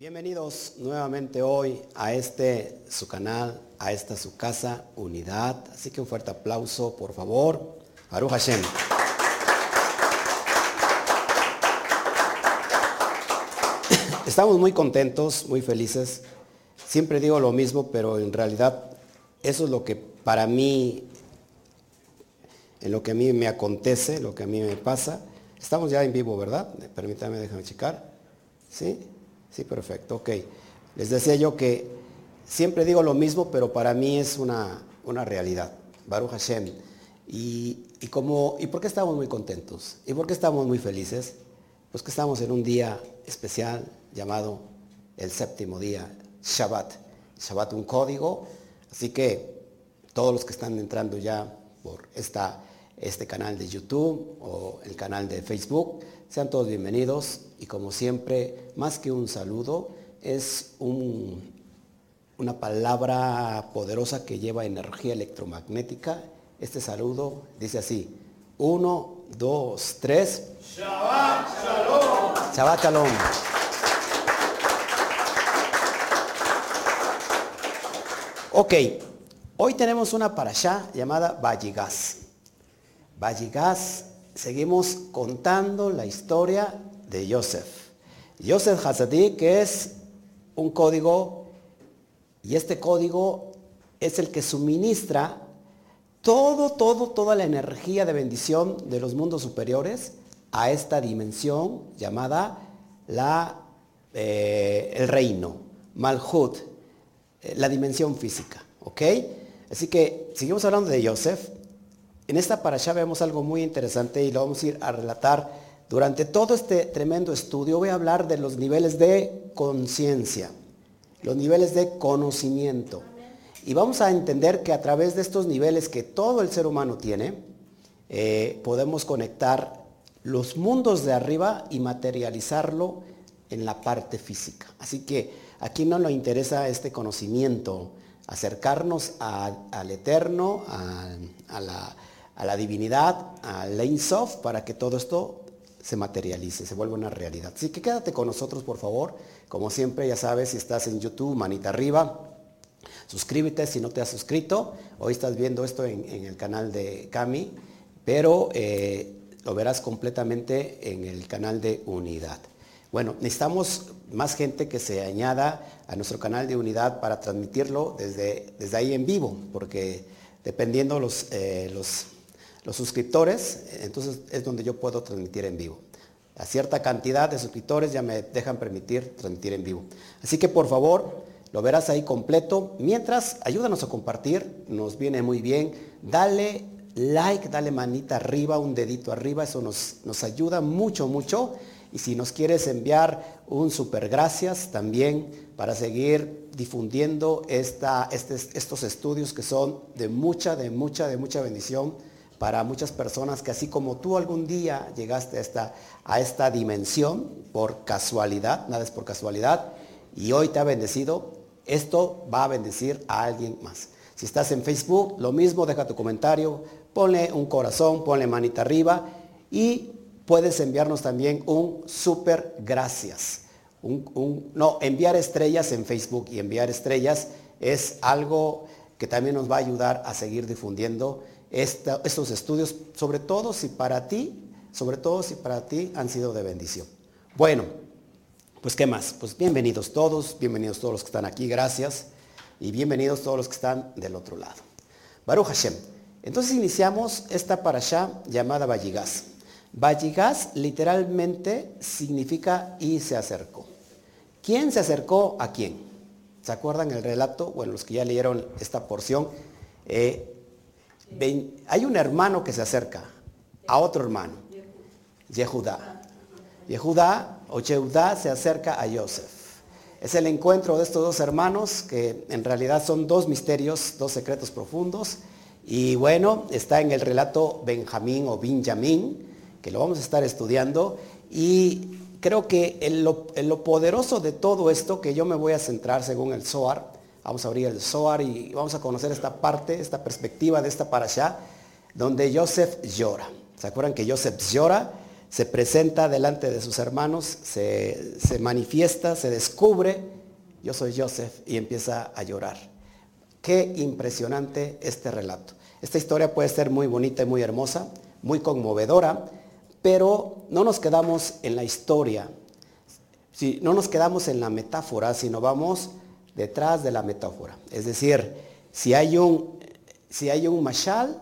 Bienvenidos nuevamente hoy a este su canal, a esta su casa, Unidad. Así que un fuerte aplauso, por favor. Baruch Hashem. Estamos muy contentos, muy felices. Siempre digo lo mismo, pero en realidad eso es lo que para mí, en lo que a mí me acontece, lo que a mí me pasa. Estamos ya en vivo, ¿verdad? Permítame, déjame checar. ¿Sí? Sí, perfecto, ok. Les decía yo que siempre digo lo mismo, pero para mí es una, una realidad. Baruch Hashem. Y, y, como, ¿Y por qué estamos muy contentos? ¿Y por qué estamos muy felices? Pues que estamos en un día especial llamado el séptimo día, Shabbat. Shabbat un código, así que todos los que están entrando ya por esta, este canal de YouTube o el canal de Facebook, sean todos bienvenidos y como siempre, más que un saludo, es un, una palabra poderosa que lleva energía electromagnética. Este saludo dice así, uno, dos, tres. Shabbat Shalom. Shabbat Shalom. Ok, hoy tenemos una parashá llamada Valligas. Valligas, seguimos contando la historia de Yosef. Yosef Hazadik que es un código y este código es el que suministra todo, todo, toda la energía de bendición de los mundos superiores a esta dimensión llamada la, eh, el reino, Malhut, eh, la dimensión física. ¿Ok? Así que seguimos hablando de Yosef. En esta parasha vemos algo muy interesante y lo vamos a ir a relatar durante todo este tremendo estudio. Voy a hablar de los niveles de conciencia, los niveles de conocimiento. Y vamos a entender que a través de estos niveles que todo el ser humano tiene, eh, podemos conectar los mundos de arriba y materializarlo en la parte física. Así que aquí no nos interesa este conocimiento, acercarnos al eterno, a, la, divinidad, al Ein Sof, para que todo esto se materialice, se vuelva una realidad. Así que quédate con nosotros, por favor. Como siempre, ya sabes, si estás en YouTube, manita arriba. Suscríbete si no te has suscrito. Hoy estás viendo esto en, en el canal de Cami, pero eh, lo verás completamente en el canal de Unidad. Bueno, necesitamos más gente que se añada a nuestro canal de unidad para transmitirlo desde, desde ahí en vivo, porque dependiendo los, eh, los, los, suscriptores, entonces es donde yo puedo transmitir en vivo. A cierta cantidad de suscriptores ya me dejan permitir transmitir en vivo. Así que por favor, lo verás ahí completo. Mientras, ayúdanos a compartir, nos viene muy bien. Dale like, dale manita arriba, un dedito arriba, eso nos, ayuda mucho, mucho. Y si nos quieres enviar un super gracias también para seguir difundiendo este, estos estudios que son de mucha, de mucha, de mucha bendición para muchas personas que así como tú algún día llegaste a esta, a esta dimensión por casualidad, nada es por casualidad, y hoy te ha bendecido, esto va a bendecir a alguien más. Si estás en Facebook, lo mismo, deja tu comentario, ponle un corazón, ponle manita arriba y puedes enviarnos también un super gracias. Un, no, enviar estrellas en Facebook y enviar estrellas es algo que también nos va a ayudar a seguir difundiendo estos estudios, sobre todo si para ti, sobre todo si para ti han sido de bendición. Bueno, pues qué más, pues bienvenidos todos, bienvenidos todos los que están aquí, gracias, y bienvenidos todos los que están del otro lado. Baruch Hashem. Entonces iniciamos esta parasha llamada Valligas. Valligas literalmente significa y se acercó. ¿Quién se acercó a quién? ¿Se acuerdan el relato? Bueno, los que ya leyeron esta porción. Eh, hay un hermano que se acerca a otro hermano, Yehudá. Yehudá o Yehudá se acerca a Yosef. Es el encuentro de estos dos hermanos que en realidad son dos misterios, dos secretos profundos. Y bueno, está en el relato Benjamín o Benjamín, que lo vamos a estar estudiando. Y creo que lo, en lo, poderoso de todo esto, que yo me voy a centrar según el Zohar, vamos a abrir el Zohar y vamos a conocer esta parte, esta perspectiva de esta parasha, donde Joseph llora. ¿Se acuerdan que Joseph llora? se presenta delante de sus hermanos, se, se manifiesta, se descubre, yo soy Joseph, y empieza a llorar. Qué impresionante este relato. Esta historia puede ser muy bonita y muy hermosa, muy conmovedora, pero no nos quedamos en la historia, si no nos quedamos en la metáfora, sino vamos detrás de la metáfora. Es decir, si hay un, si hay un mashal,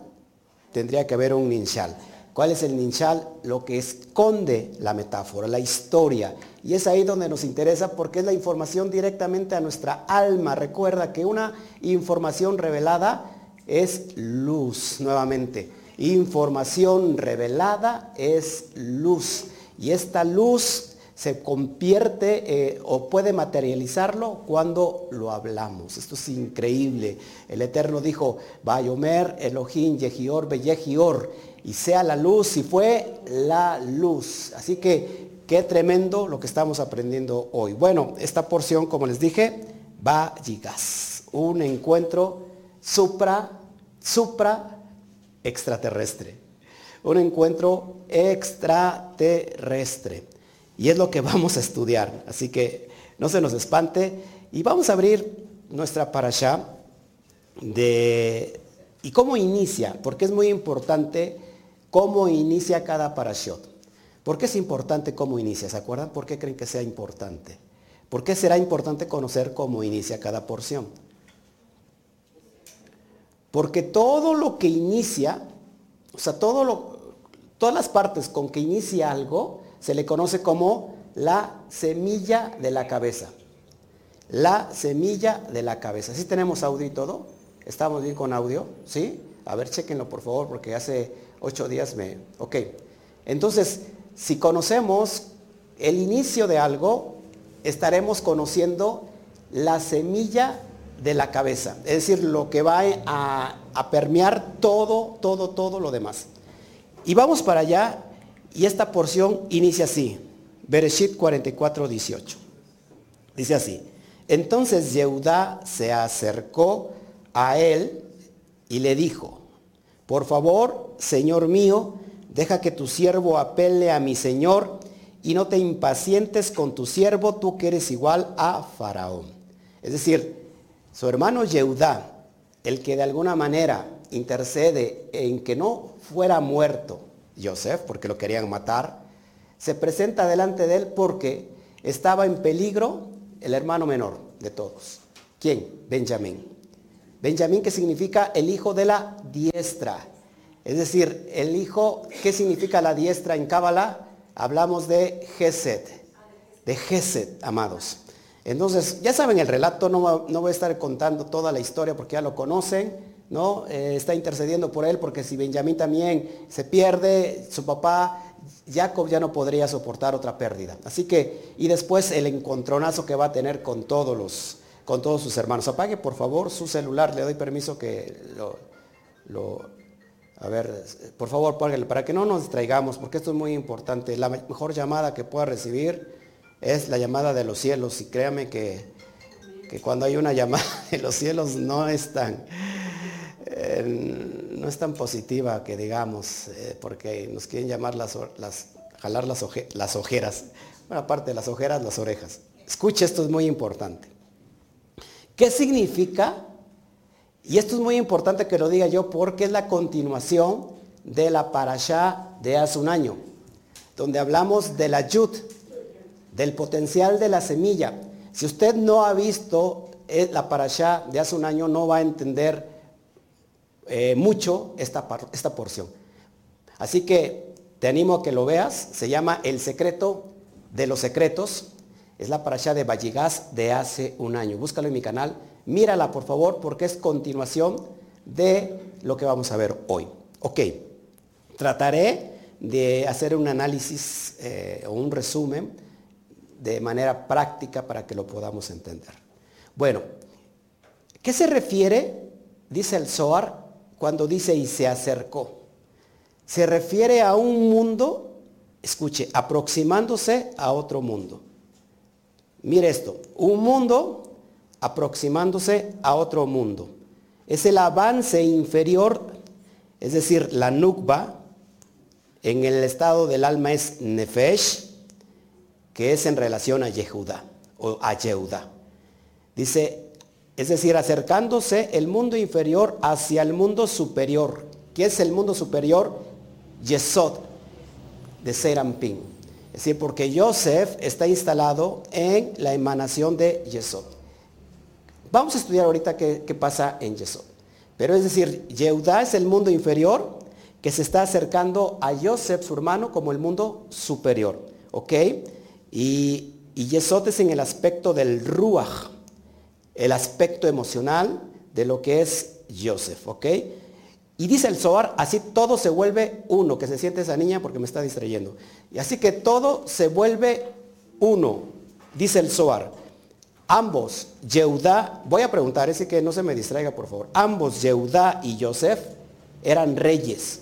tendría que haber un ninshal. ¿Cuál es el ninshal? Lo que esconde la metáfora, la historia. Y es ahí donde nos interesa porque es la información directamente a nuestra alma. Recuerda que una información revelada es luz, nuevamente. Información revelada es luz. Y esta luz se convierte eh, o puede materializarlo cuando lo hablamos. Esto es increíble. El Eterno dijo, Bayomer, Elohim, Yehior, Beyehior, y sea la luz, y fue la luz. Así que qué tremendo lo que estamos aprendiendo hoy. Bueno, esta porción, como les dije, va Yigas, un encuentro supra, supra extraterrestre. Un encuentro extraterrestre. Y es lo que vamos a estudiar. Así que no se nos espante. Y vamos a abrir nuestra parasha de... ¿Y cómo inicia? Porque es muy importante cómo inicia cada parashot. ¿Por qué es importante cómo inicia? ¿Se acuerdan? ¿Por qué creen que sea importante? ¿Por qué será importante conocer cómo inicia cada porción? Porque todo lo que inicia, o sea, todas las partes con que inicia algo, se le conoce como la semilla de la cabeza. La semilla de la cabeza. ¿Sí tenemos audio y todo? ¿Estamos bien con audio? ¿Sí? A ver, chequenlo por favor, porque hace ocho días me... Ok. Entonces, si conocemos el inicio de algo, estaremos conociendo la semilla de la cabeza. Es decir, lo que va a, a permear todo, todo, todo lo demás. Y vamos para allá y esta porción inicia así, Bereshit 44, 18. Dice así, entonces Yehudá se acercó a él y le dijo, por favor, Señor mío, deja que tu siervo apele a mi Señor y no te impacientes con tu siervo, tú que eres igual a Faraón. Es decir, su hermano Yehudá, el que de alguna manera intercede en que no fuera muerto Joseph, porque lo querían matar, se presenta delante de él porque estaba en peligro el hermano menor de todos. ¿Quién? Benjamín. Benjamín que significa el hijo de la diestra. Es decir, el hijo, ¿qué significa la diestra en Cábala? Hablamos de Gesed, de Gesed, amados. Entonces, ya saben el relato, no, no voy a estar contando toda la historia porque ya lo conocen ¿no? Eh, está intercediendo por él porque si Benjamín también se pierde, su papá Jacob ya no podría soportar otra pérdida. Así que, y después el encontronazo que va a tener con todos los, con todos sus hermanos. Apague por favor su celular, le doy permiso que lo, a ver, por favor, páguelo, para que no nos distraigamos, porque esto es muy importante. La mejor llamada que pueda recibir es la llamada de los cielos, y créame que, que cuando hay una llamada de los cielos no es tan, no es tan positiva que digamos, eh, porque nos quieren llamar las, jalar las, las ojeras. Bueno, aparte de las ojeras, las orejas. Escuche, esto es muy importante. ¿Qué significa? Y esto es muy importante que lo diga yo porque es la continuación de la parashá de hace un año, donde hablamos de la yud, del potencial de la semilla. Si usted no ha visto eh, la parashá de hace un año, no va a entender eh, mucho esta, esta porción. Así que te animo a que lo veas. Se llama El secreto de los secretos. Es la parasha de Valligas de hace un año. Búscalo en mi canal. Mírala, por favor, porque es continuación de lo que vamos a ver hoy. Ok. Trataré de hacer un análisis eh, o un resumen de manera práctica para que lo podamos entender. Bueno, ¿qué se refiere, dice el Zohar, cuando dice y se acercó. Se refiere a un mundo, escuche, aproximándose a otro mundo. Mire esto, un mundo aproximándose a otro mundo. Es el avance inferior, es decir, la nukba, En el estado del alma es Nefesh, que es en relación a Yehuda o a Yehuda. Dice, es decir, acercándose el mundo inferior hacia el mundo superior. ¿Qué es el mundo superior? Yesod, de Serampín. Es decir, porque Joseph está instalado en la emanación de Yesod. Vamos a estudiar ahorita qué, pasa en Yesod. Pero es decir, Yehuda es el mundo inferior que se está acercando a Joseph, su hermano, como el mundo superior. ¿Ok? Y Yesod es en el aspecto del Ruach, el aspecto emocional de lo que es Joseph. ¿Ok? Y dice el Zohar, así todo se vuelve uno, que se siente esa niña porque me está distrayendo. Y así que todo se vuelve uno, dice el Zohar. Ambos, Yehudá, voy a preguntar, ese que no se me distraiga por favor. Ambos, Yehudá y Joseph, eran reyes.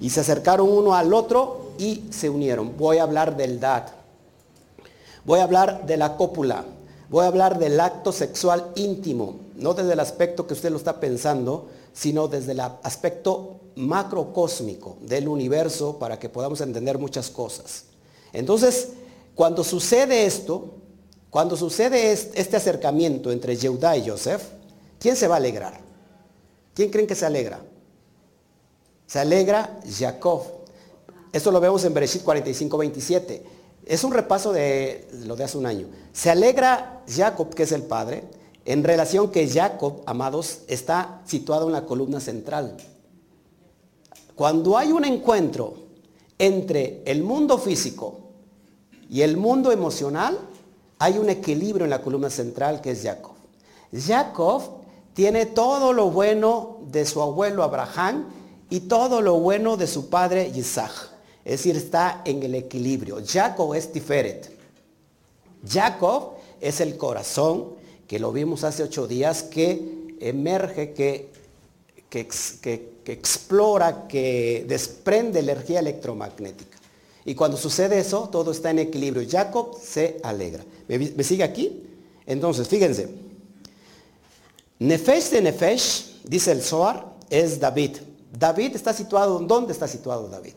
Y se acercaron uno al otro y se unieron. Voy a hablar del dad. Voy a hablar de la cópula. Voy a hablar del acto sexual íntimo. No desde el aspecto que usted lo está pensando, sino desde el aspecto macrocósmico del universo para que podamos entender muchas cosas. Entonces, cuando sucede esto, cuando sucede este acercamiento entre Yehudá y Joseph, ¿quién se va a alegrar? ¿Quién creen que se alegra? Se alegra Jacob. Esto lo vemos en Bereshit 45, 27. Es un repaso de lo de hace un año. Se alegra Jacob, que es el padre, en relación que Jacob, amados, está situado en la columna central. Cuando hay un encuentro entre el mundo físico y el mundo emocional, hay un equilibrio en la columna central que es Jacob. Jacob tiene todo lo bueno de su abuelo Abraham y todo lo bueno de su padre Isaac. Es decir, está en el equilibrio. Jacob es Tiferet. Jacob es el corazón, que lo vimos hace ocho días, que emerge, que, que, explora, que desprende energía electromagnética. Y cuando sucede eso, todo está en equilibrio. Jacob se alegra. ¿Me, sigue aquí? Entonces, fíjense. Nefesh de Nefesh, dice el Zohar, es David. David está situado, ¿dónde está situado David?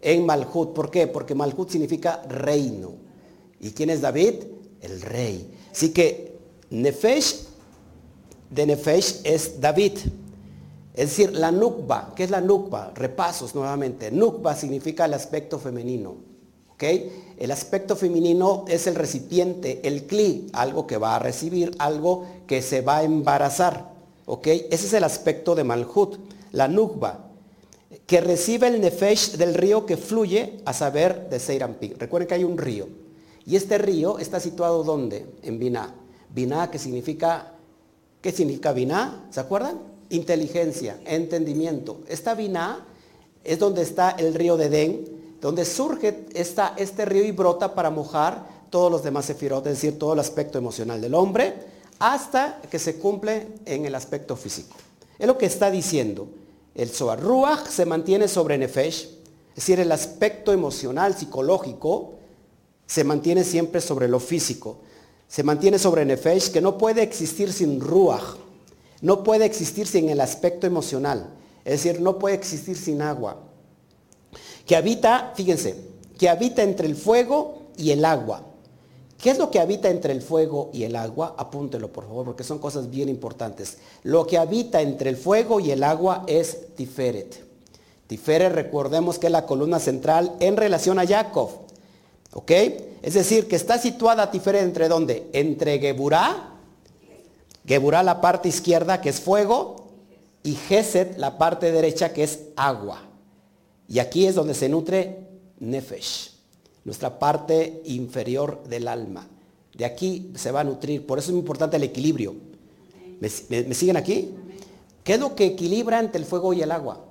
En Malhut. ¿Por qué? Porque Malhut significa reino. ¿Y quién es David? El rey. Así que Nefesh de Nefesh es David. Es decir, la nukba. ¿Qué es la nukba? Repasos nuevamente. Nukba significa el aspecto femenino. ¿ok? El aspecto femenino es el recipiente, el cli, algo que va a recibir, algo que se va a embarazar. ¿ok? Ese es el aspecto de Malhut, la nukba, que recibe el nefesh del río que fluye a saber de Seirampi. Recuerden que hay un río. Y este río está situado ¿dónde? En Binah. Binah, que significa, ¿qué significa Binah? ¿Se acuerdan? Inteligencia, entendimiento. Esta Binah es donde está el río de Edén, donde surge este río y brota para mojar todos los demás sefirot, es decir, todo el aspecto emocional del hombre, hasta que se cumple en el aspecto físico. Es lo que está diciendo. El Zohar Ruach se mantiene sobre Nefesh, es decir, el aspecto emocional, psicológico, se mantiene siempre sobre lo físico se mantiene sobre Nefesh, que no puede existir sin Ruach, no puede existir sin el aspecto emocional, es decir, no puede existir sin agua. Que habita, fíjense, que habita entre el fuego y el agua. ¿Qué es lo que habita entre el fuego y el agua? Apúntelo por favor, porque son cosas bien importantes. Lo que habita entre el fuego y el agua es Tiferet. Tiferet, recordemos que es la columna central en relación a Jacob. ¿Ok? Es decir, que está situada diferente entre dónde? Entre Geburá, Geburá la parte izquierda que es fuego, y Geset la parte derecha que es agua. Y aquí es donde se nutre Nefesh, nuestra parte inferior del alma. De aquí se va a nutrir. Por eso es importante el equilibrio. me siguen aquí? ¿Qué es lo que equilibra entre el fuego y el agua?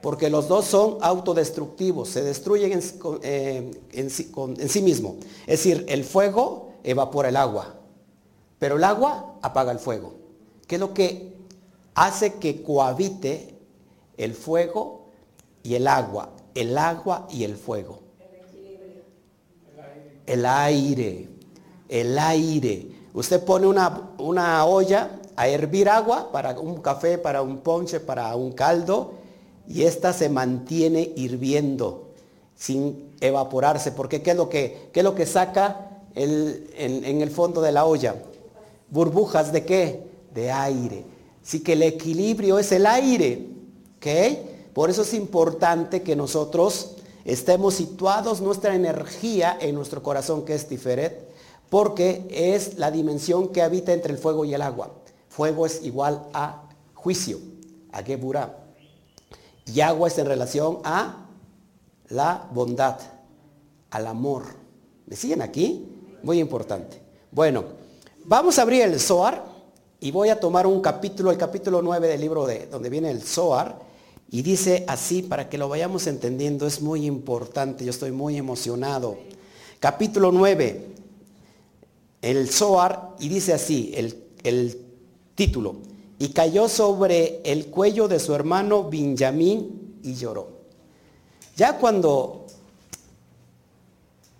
porque los dos son autodestructivos, se destruyen en, eh, en, sí mismo. Es decir, el fuego evapora el agua, pero el agua apaga el fuego. ¿Qué es lo que hace que cohabite el fuego y el agua? El agua y el fuego. El aire. El aire. Usted pone una, una olla a hervir agua para un café, para un ponche, para un caldo y esta se mantiene hirviendo. sin evaporarse, porque ¿qué es lo que, qué es lo que saca el, en, en el fondo de la olla? Burbujas de qué? De aire. Así que el equilibrio es el aire. ¿Ok? Por eso es importante que nosotros estemos situados nuestra energía en nuestro corazón, que es Tiferet, porque es la dimensión que habita entre el fuego y el agua. Fuego es igual a juicio, a Geburah. Y agua es en relación a la bondad, al amor. ¿Me siguen aquí? Muy importante. Bueno, vamos a abrir el Zohar y voy a tomar un capítulo, el capítulo 9 del libro de donde viene el Zohar. Y dice así, para que lo vayamos entendiendo, es muy importante, yo estoy muy emocionado. Capítulo 9, el Zohar, y dice así, el, el título, y cayó sobre el cuello de su hermano Benjamín y lloró. Ya cuando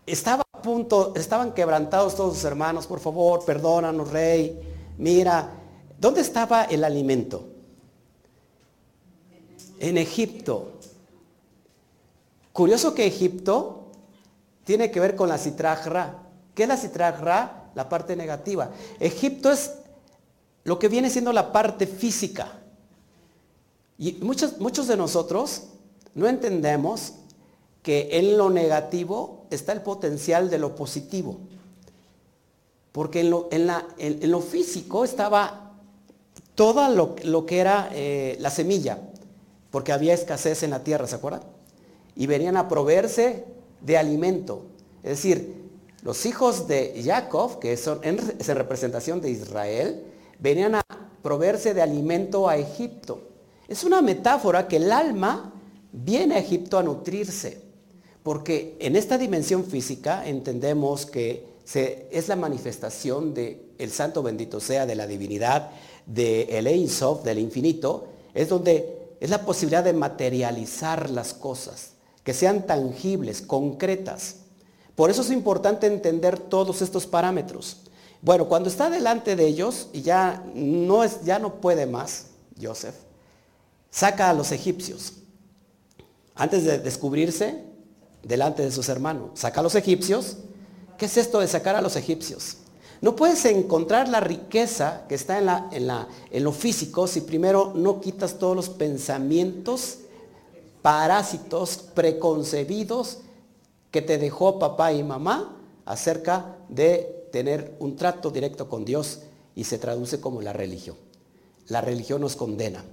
estaba a punto, estaban quebrantados todos sus hermanos, por favor, perdónanos, rey. Mira, ¿dónde estaba el alimento? En Egipto. Curioso que Egipto tiene que ver con la citrajra. ¿Qué es la citrajra? La parte negativa. Egipto es lo que viene siendo la parte física. Y muchos, muchos de nosotros no entendemos que en lo negativo está el potencial de lo positivo. Porque en lo, en la, en, lo físico estaba todo lo, lo que era eh, la semilla, porque había escasez en la tierra, ¿se acuerdan? Y venían a proveerse de alimento. Es decir, los hijos de Jacob, que son en, es en representación de Israel, venían a proveerse de alimento a Egipto. Es una metáfora que el alma viene a Egipto a nutrirse, porque en esta dimensión física entendemos que es la manifestación de el santo bendito sea de la divinidad, de el Ein Sof, del infinito, es donde es la posibilidad de materializar las cosas, que sean tangibles, concretas. Por eso es importante entender todos estos parámetros. Bueno, cuando está delante de ellos y ya no, es, ya no puede más, Joseph, saca a los egipcios. Antes de descubrirse delante de sus hermanos, saca a los egipcios. ¿Qué es esto de sacar a los egipcios? No puedes encontrar la riqueza que está en, la, en, lo físico si primero no quitas todos los pensamientos parásitos preconcebidos que te dejó papá y mamá acerca de tener un trato directo con Dios y se traduce como la religión. La religión nos condena.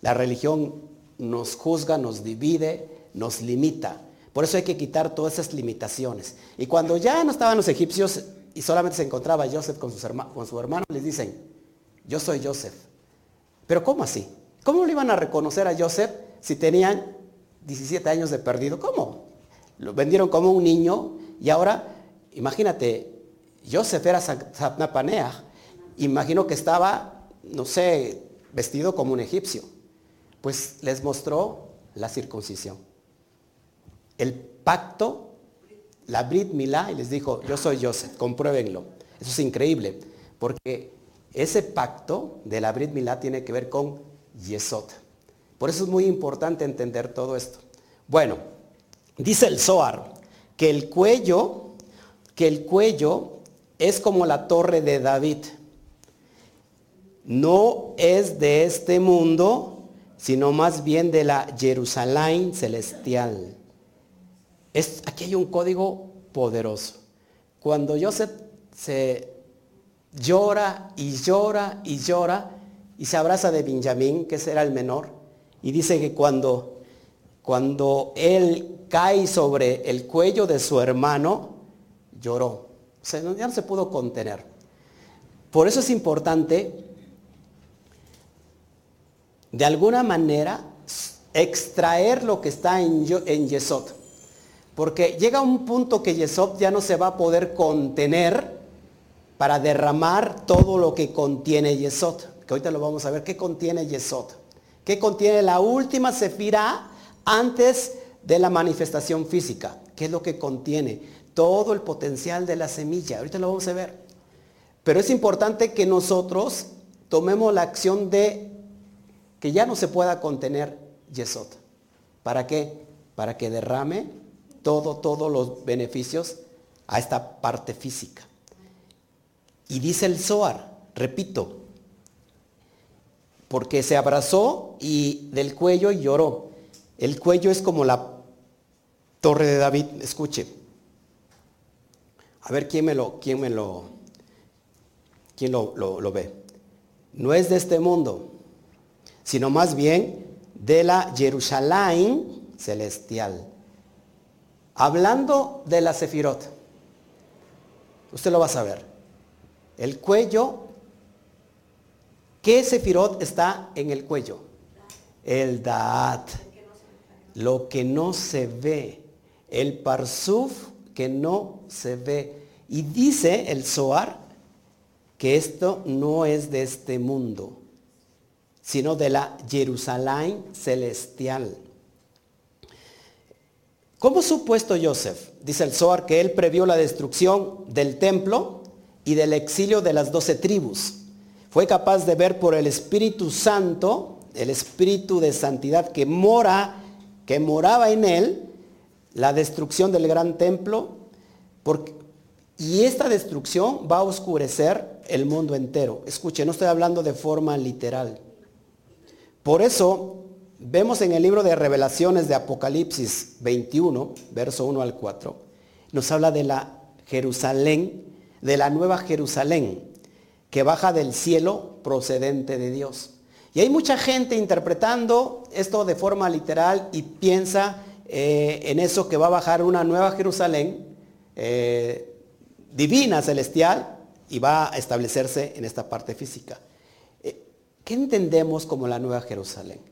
La religión nos juzga, nos divide, nos limita. Por eso hay que quitar todas esas limitaciones. Y cuando ya no estaban los egipcios y solamente se encontraba Joseph con, sus con su hermano, les dicen, yo soy Joseph. Pero ¿cómo así? ¿Cómo lo iban a reconocer a Joseph si tenían 17 años de perdido? ¿Cómo? Lo vendieron como un niño y ahora, imagínate, Joseph era Satnapanea. Imagino que estaba, no sé, vestido como un egipcio. Pues les mostró la circuncisión. El pacto, la Brit Milá, y les dijo, yo soy Joseph, compruébenlo. Eso es increíble, porque ese pacto de la Brit Milá tiene que ver con Yesod. Por eso es muy importante entender todo esto. Bueno, dice el Zohar que el cuello, que el cuello es como la torre de David. No es de este mundo, sino más bien de la Jerusalén celestial. Es, aquí hay un código poderoso. Cuando Joseph se llora y llora y llora y se abraza de Benjamín, que era el menor, y dice que cuando, cuando él cae sobre el cuello de su hermano, lloró ya no se pudo contener. Por eso es importante, de alguna manera, extraer lo que está en, en Yesod. Porque llega un punto que Yesod ya no se va a poder contener para derramar todo lo que contiene Yesod. Que ahorita lo vamos a ver. ¿Qué contiene Yesod? ¿Qué contiene la última sefira antes de la manifestación física? ¿Qué es lo que contiene? todo el potencial de la semilla. Ahorita lo vamos a ver. Pero es importante que nosotros tomemos la acción de que ya no se pueda contener Yesod. ¿Para qué? Para que derrame todo, todos los beneficios a esta parte física. Y dice el Zohar, repito, porque se abrazó y del cuello y lloró. El cuello es como la torre de David, escuche. A ver quién me lo, quién me lo, quién lo, lo ve. No es de este mundo, sino más bien de la Jerusalén celestial. Hablando de la Sefirot, usted lo va a saber. El cuello, ¿qué Sefirot está en el cuello? El Daat, lo que no se ve, el Parsuf que no se ve. Y dice el Zohar que esto no es de este mundo, sino de la Jerusalén celestial. ¿Cómo supuesto Joseph? Dice el Zohar que él previó la destrucción del templo y del exilio de las doce tribus. Fue capaz de ver por el Espíritu Santo, el Espíritu de santidad que mora, que moraba en él, la destrucción del gran templo, y esta destrucción va a oscurecer el mundo entero. Escuche, no estoy hablando de forma literal. Por eso Vemos en el libro de revelaciones de Apocalipsis 21, verso 1 al 4, nos habla de la Jerusalén, de la nueva Jerusalén, que baja del cielo procedente de Dios. Y hay mucha gente interpretando esto de forma literal y piensa eh, en eso que va a bajar una nueva Jerusalén eh, divina, celestial, y va a establecerse en esta parte física. Eh, ¿Qué entendemos como la nueva Jerusalén?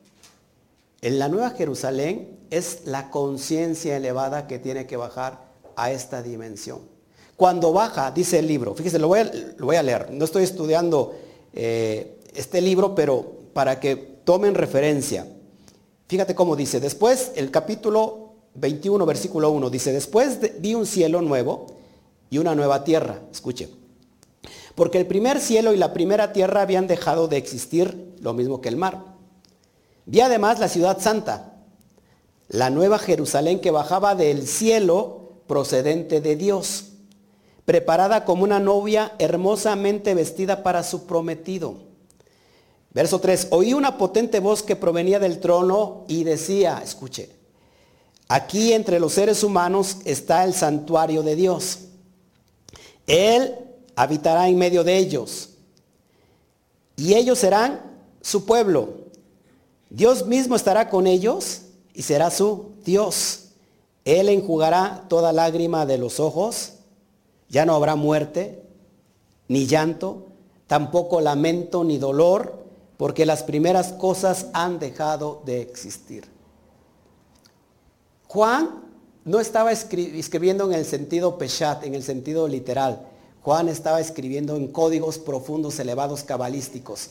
En la Nueva Jerusalén es la conciencia elevada que tiene que bajar a esta dimensión. Cuando baja, dice el libro, fíjese, lo voy a, leer, no estoy estudiando eh, este libro, pero para que tomen referencia. Fíjate cómo dice, después el capítulo 21, versículo 1, dice, después vi un cielo nuevo y una nueva tierra, escuche, porque el primer cielo y la primera tierra habían dejado de existir, lo mismo que el mar. Vi además la ciudad santa, la nueva Jerusalén que bajaba del cielo procedente de Dios, preparada como una novia hermosamente vestida para su prometido. Verso 3, oí una potente voz que provenía del trono y decía, escuche, aquí entre los seres humanos está el santuario de Dios. Él habitará en medio de ellos y ellos serán su pueblo Dios mismo estará con ellos y será su Dios. Él enjugará toda lágrima de los ojos. Ya no habrá muerte, ni llanto, tampoco lamento ni dolor, porque las primeras cosas han dejado de existir. Juan no estaba escribiendo en el sentido peshat, en el sentido literal. Juan estaba escribiendo en códigos profundos, elevados, cabalísticos.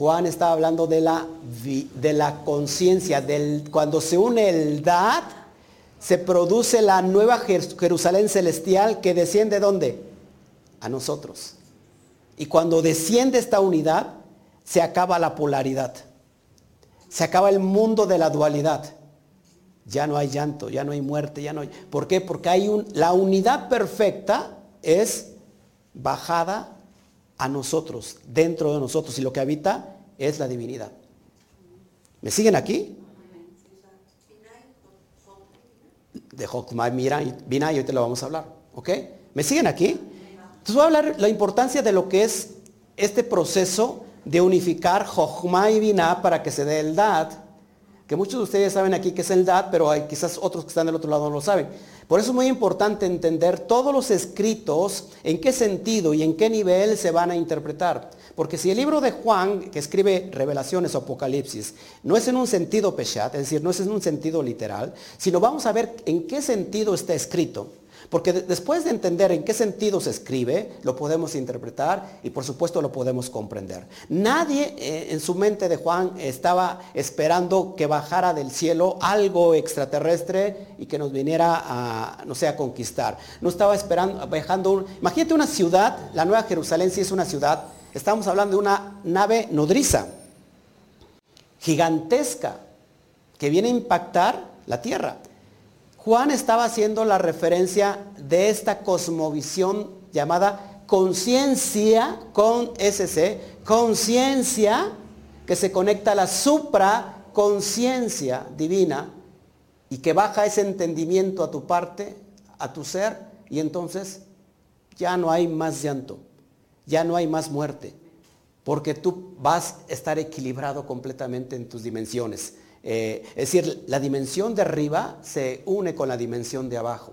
Juan estaba hablando de la, de la conciencia, cuando se une el Dad, se produce la nueva Jerusalén celestial que desciende ¿dónde? A nosotros. Y cuando desciende esta unidad, se acaba la polaridad. Se acaba el mundo de la dualidad. Ya no hay llanto, ya no hay muerte, ya no hay... ¿Por qué? Porque hay la unidad perfecta es bajada a nosotros, dentro de nosotros, y lo que habita es la divinidad. ¿Me siguen aquí? De Jokmai Binay, hoy te lo vamos a hablar. ¿Ok? ¿Me siguen aquí? Entonces voy a hablar la importancia de lo que es este proceso de unificar Jochma y Binah para que se dé el Dad. Que muchos de ustedes saben aquí que es el Dad, pero hay quizás otros que están del otro lado no lo saben. Por eso es muy importante entender todos los escritos, en qué sentido y en qué nivel se van a interpretar. Porque si el libro de Juan, que escribe revelaciones o apocalipsis, no es en un sentido peshat, es decir, no es en un sentido literal, sino vamos a ver en qué sentido está escrito. Porque después de entender en qué sentido se escribe, lo podemos interpretar y por supuesto lo podemos comprender. Nadie eh, en su mente de Juan estaba esperando que bajara del cielo algo extraterrestre y que nos viniera a, no sé, a conquistar. No estaba esperando, bajando un... Imagínate una ciudad, la Nueva Jerusalén si es una ciudad, estamos hablando de una nave nodriza, gigantesca, que viene a impactar la tierra. Juan estaba haciendo la referencia de esta cosmovisión llamada conciencia con SC, conciencia que se conecta a la supraconciencia divina y que baja ese entendimiento a tu parte, a tu ser, y entonces ya no hay más llanto, ya no hay más muerte, porque tú vas a estar equilibrado completamente en tus dimensiones. Eh, es decir, la dimensión de arriba se une con la dimensión de abajo.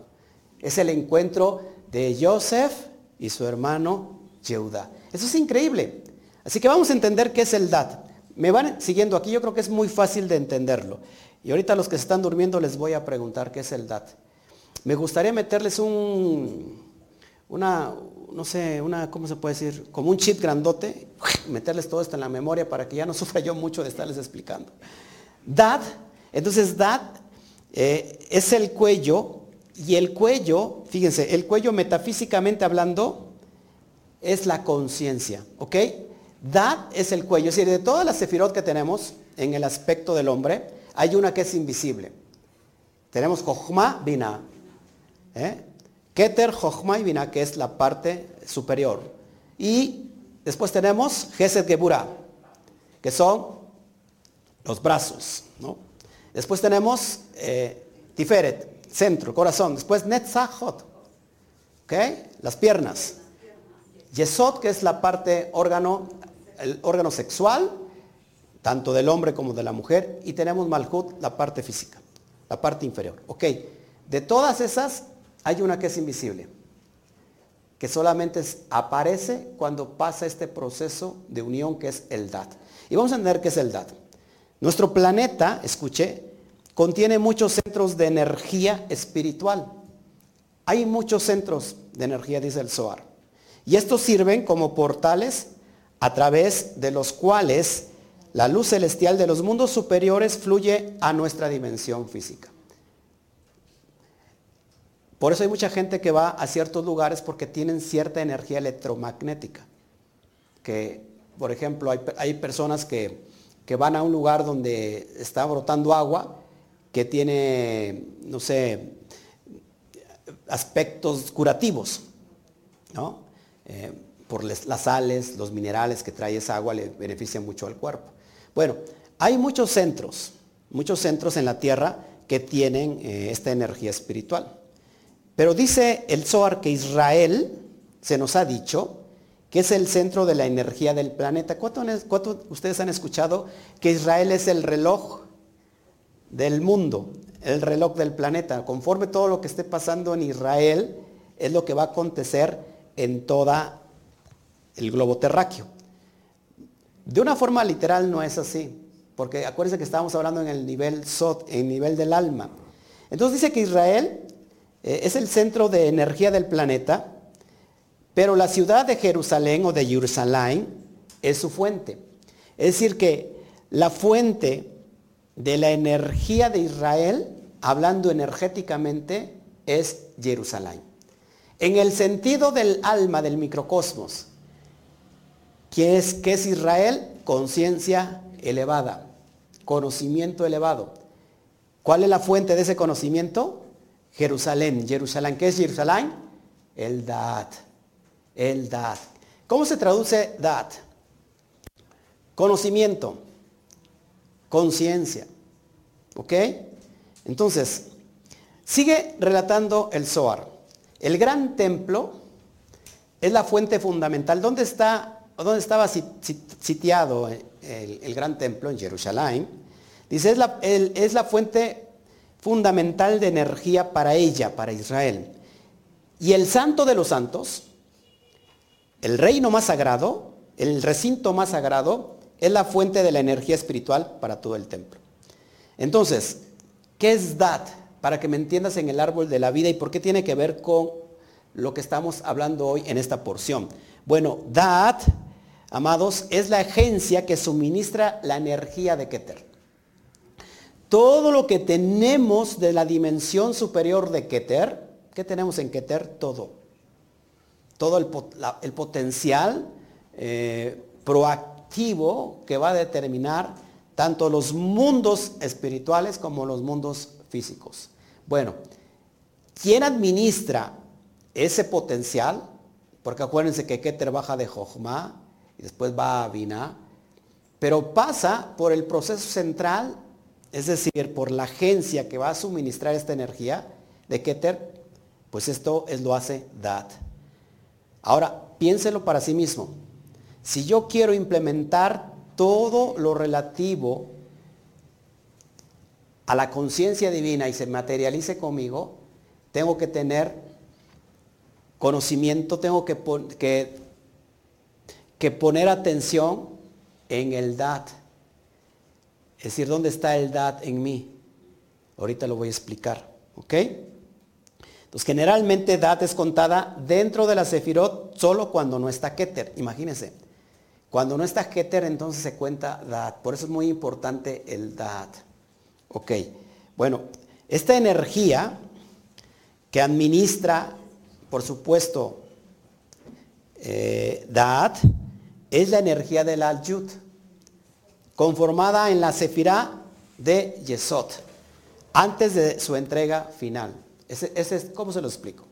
Es el encuentro de Joseph y su hermano Yehuda. Eso es increíble. Así que vamos a entender qué es el DAT. Me van siguiendo aquí, yo creo que es muy fácil de entenderlo. Y ahorita los que se están durmiendo les voy a preguntar qué es el DAT. Me gustaría meterles un, una, no sé, una, ¿cómo se puede decir? Como un chip grandote, meterles todo esto en la memoria para que ya no sufra yo mucho de estarles explicando. DAT, entonces DAT eh, es el cuello y el cuello, fíjense, el cuello metafísicamente hablando es la conciencia, ¿ok? DAT es el cuello, es decir, de todas las sefirot que tenemos en el aspecto del hombre, hay una que es invisible. Tenemos Jochma, Bina. ¿eh? Keter, Jochma y Bina, que es la parte superior. Y después tenemos Gesed Gebura, que son los brazos. ¿no? Después tenemos eh, Tiferet, centro, corazón. Después Netzachot, ¿ok? las piernas. Yesod, que es la parte órgano, el órgano sexual tanto del hombre como de la mujer, y tenemos Malhut, la parte física, la parte inferior. Ok, de todas esas hay una que es invisible, que solamente aparece cuando pasa este proceso de unión que es el DAT. Y vamos a entender qué es el DAT. Nuestro planeta, escuche, contiene muchos centros de energía espiritual. Hay muchos centros de energía, dice el SOAR. Y estos sirven como portales a través de los cuales la luz celestial de los mundos superiores fluye a nuestra dimensión física. Por eso hay mucha gente que va a ciertos lugares porque tienen cierta energía electromagnética. Que, por ejemplo, hay, personas que, van a un lugar donde está brotando agua, que tiene, no sé, aspectos curativos, ¿no? Eh, por las sales, los minerales que trae esa agua le benefician mucho al cuerpo. Bueno, hay muchos centros, muchos centros en la tierra que tienen eh, esta energía espiritual. Pero dice el Zohar que Israel, se nos ha dicho, que es el centro de la energía del planeta. ¿Cuántos ustedes han escuchado que Israel es el reloj del mundo, el reloj del planeta? Conforme todo lo que esté pasando en Israel, es lo que va a acontecer en toda el globo terráqueo. De una forma literal no es así, porque acuérdense que estábamos hablando en el nivel SOT, en el nivel del alma. Entonces dice que Israel eh, es el centro de energía del planeta, pero la ciudad de Jerusalén o de Jerusalén es su fuente. Es decir, que la fuente de la energía de Israel, hablando energéticamente, es Jerusalén. En el sentido del alma, del microcosmos, ¿Qué es, Israel? Conciencia elevada, conocimiento elevado. ¿Cuál es la fuente de ese conocimiento? Jerusalén. Jerusalén. ¿Qué es Jerusalén? El Dat. El Dat. ¿Cómo se traduce Dat? Conocimiento. Conciencia. ¿Ok? Entonces, sigue relatando el Zohar. El gran templo es la fuente fundamental. ¿Dónde está donde estaba sitiado el, gran templo en Jerusalén, dice, es la, es la fuente fundamental de energía para ella, para Israel. Y el santo de los santos, el reino más sagrado, el recinto más sagrado, es la fuente de la energía espiritual para todo el templo. Entonces, ¿qué es Dat? Para que me entiendas en el árbol de la vida y por qué tiene que ver con lo que estamos hablando hoy en esta porción. Bueno, Dat amados, es la agencia que suministra la energía de Keter. Todo lo que tenemos de la dimensión superior de Keter, ¿qué tenemos en Keter? Todo. Todo el, potencial eh, proactivo que va a determinar tanto los mundos espirituales como los mundos físicos. Bueno, ¿quién administra ese potencial? Porque acuérdense que Keter baja de Jochma y después va a Binah, pero pasa por el proceso central, es decir, por la agencia que va a suministrar esta energía de Keter, pues esto es lo hace Dat. Ahora, piénselo para sí mismo. Si yo quiero implementar todo lo relativo a la conciencia divina y se materialice conmigo, tengo que tener conocimiento, tengo que, que, poner atención en el DAT. Es decir, ¿dónde está el DAT en mí? Ahorita lo voy a explicar. ¿Ok? Entonces, generalmente DAT es contada dentro de la Sefirot solo cuando no está Keter. Imagínense. Cuando no está Keter, entonces se cuenta DAT. Por eso es muy importante el DAT. Ok. Bueno, esta energía que administra, por supuesto, eh, DAT, es la energía del Al-Yud, conformada en la Sefirá de Yesod, antes de su entrega final. ¿Cómo se lo explico?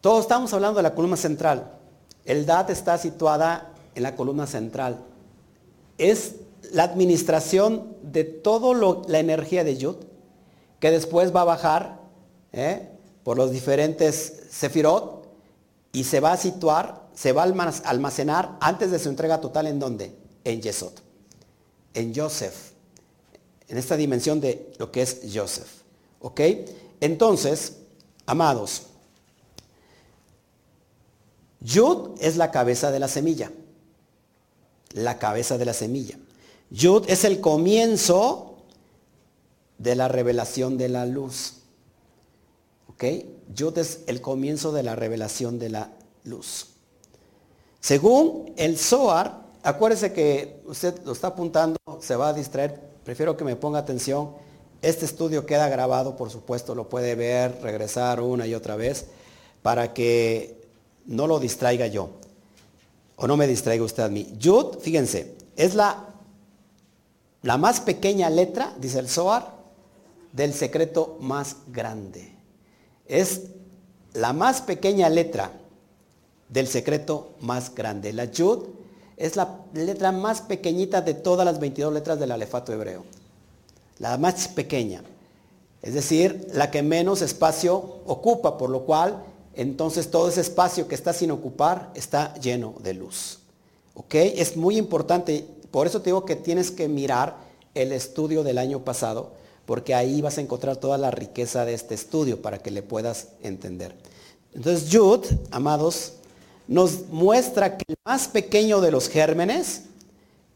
Todos estamos hablando de la columna central. El DAT está situada en la columna central. Es la administración de toda la energía de Yud, que después va a bajar ¿eh? por los diferentes sefirot y se va a situar, se va a almacenar antes de su entrega total en dónde? En Yesod, en Joseph, en esta dimensión de lo que es Joseph. ¿Ok? Entonces, amados, Yud es la cabeza de la semilla. La cabeza de la semilla. Yud es el comienzo de la revelación de la luz. ¿Ok? Yud es el comienzo de la revelación de la luz. Según el Zohar, acuérdese que usted lo está apuntando, se va a distraer, prefiero que me ponga atención este estudio queda grabado, por supuesto, lo puede ver, regresar una y otra vez, para que no lo distraiga yo, o no me distraiga usted a mí. Yud, fíjense, es la, la más pequeña letra, dice el Zohar, del secreto más grande. Es la más pequeña letra del secreto más grande. La Yud es la letra más pequeñita de todas las 22 letras del alefato hebreo la más pequeña, es decir, la que menos espacio ocupa, por lo cual entonces todo ese espacio que está sin ocupar está lleno de luz. ¿Ok? Es muy importante, por eso te digo que tienes que mirar el estudio del año pasado, porque ahí vas a encontrar toda la riqueza de este estudio para que le puedas entender. Entonces Jude, amados, nos muestra que el más pequeño de los gérmenes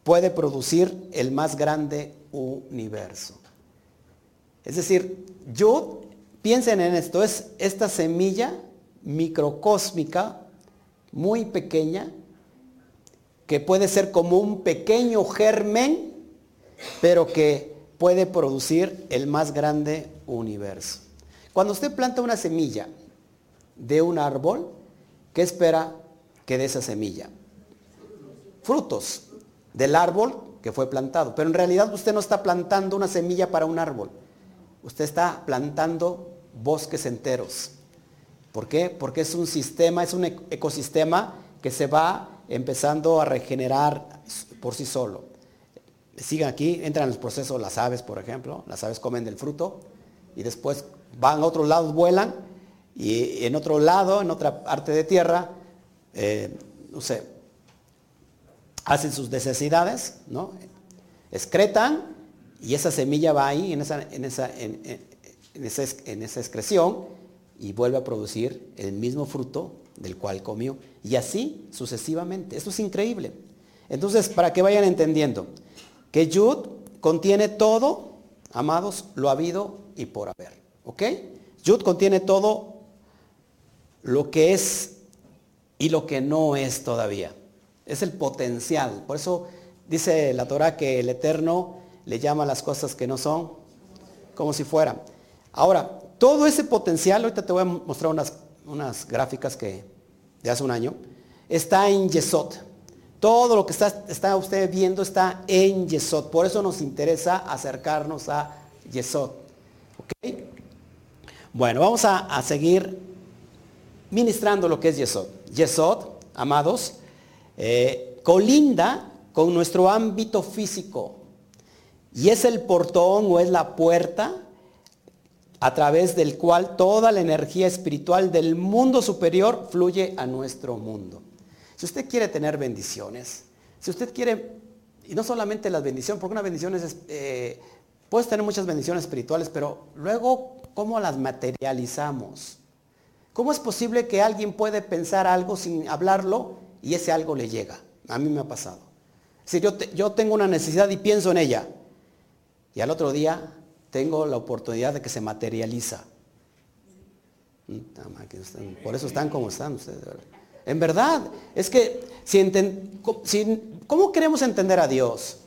puede producir el más grande universo. Es decir, yo, piensen en esto, es esta semilla microcósmica, muy pequeña, que puede ser como un pequeño germen, pero que puede producir el más grande universo. Cuando usted planta una semilla de un árbol, ¿qué espera que de esa semilla? Frutos del árbol que fue plantado. Pero en realidad usted no está plantando una semilla para un árbol. Usted está plantando bosques enteros. ¿Por qué? Porque es un sistema, es un ecosistema que se va empezando a regenerar por sí solo. Sigan aquí, entran en el proceso las aves, por ejemplo. Las aves comen del fruto y después van a otros lados, vuelan y en otro lado, en otra parte de tierra, eh, no sé, hacen sus necesidades, ¿no? excretan y esa semilla va ahí en esa, en esa, en, esa, excreción y vuelve a producir el mismo fruto del cual comió. Y así sucesivamente. Esto es increíble. Entonces, para que vayan entendiendo, que Yud contiene todo, amados, lo habido y por haber. ¿Ok? Yud contiene todo lo que es y lo que no es todavía. Es el potencial. Por eso dice la Torah que el Eterno le llama las cosas que no son como si fueran. Ahora, todo ese potencial, ahorita te voy a mostrar unas, unas gráficas que de hace un año, está en Yesod. Todo lo que está, está usted viendo está en Yesod. Por eso nos interesa acercarnos a Yesod. Bueno, vamos a, seguir ministrando lo que es Yesod. Yesod, amados, eh, colinda con nuestro ámbito físico y es el portón o es la puerta a través del cual toda la energía espiritual del mundo superior fluye a nuestro mundo. Si usted quiere tener bendiciones, si usted quiere, y no solamente las bendiciones, porque una bendición es, eh, puedes tener muchas bendiciones espirituales, pero luego, ¿cómo las materializamos? ¿Cómo es posible que alguien puede pensar algo sin hablarlo y ese algo le llega? A mí me ha pasado. Si yo, yo tengo una necesidad y pienso en ella, y al otro día tengo la oportunidad de que se materializa. Mm, por eso están como están ustedes. En verdad, es que si, ¿cómo queremos entender a Dios?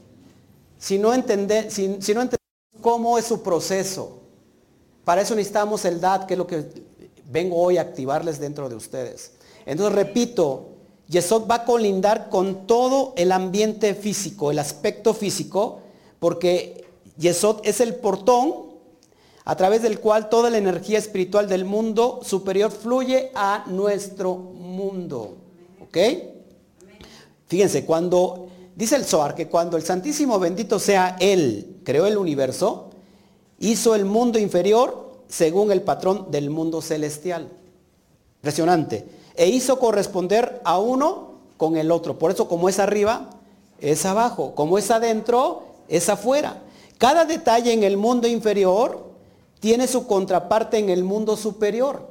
Si no, entender, si, no entendemos cómo es su proceso. Para eso necesitamos el DAT, que es lo que vengo hoy a activarles dentro de ustedes. Entonces, repito, Yesod va a colindar con todo el ambiente físico, el aspecto físico, porque Yesod es el portón a través del cual toda la energía espiritual del mundo superior fluye a nuestro mundo. ¿Ok? Fíjense, cuando dice el Zohar que cuando el Santísimo bendito sea Él, creó el universo, hizo el mundo inferior según el patrón del mundo celestial. Impresionante. E hizo corresponder a uno con el otro. Por eso como es arriba, es abajo. Como es adentro, es afuera. Cada detalle en el mundo inferior tiene su contraparte en el mundo superior.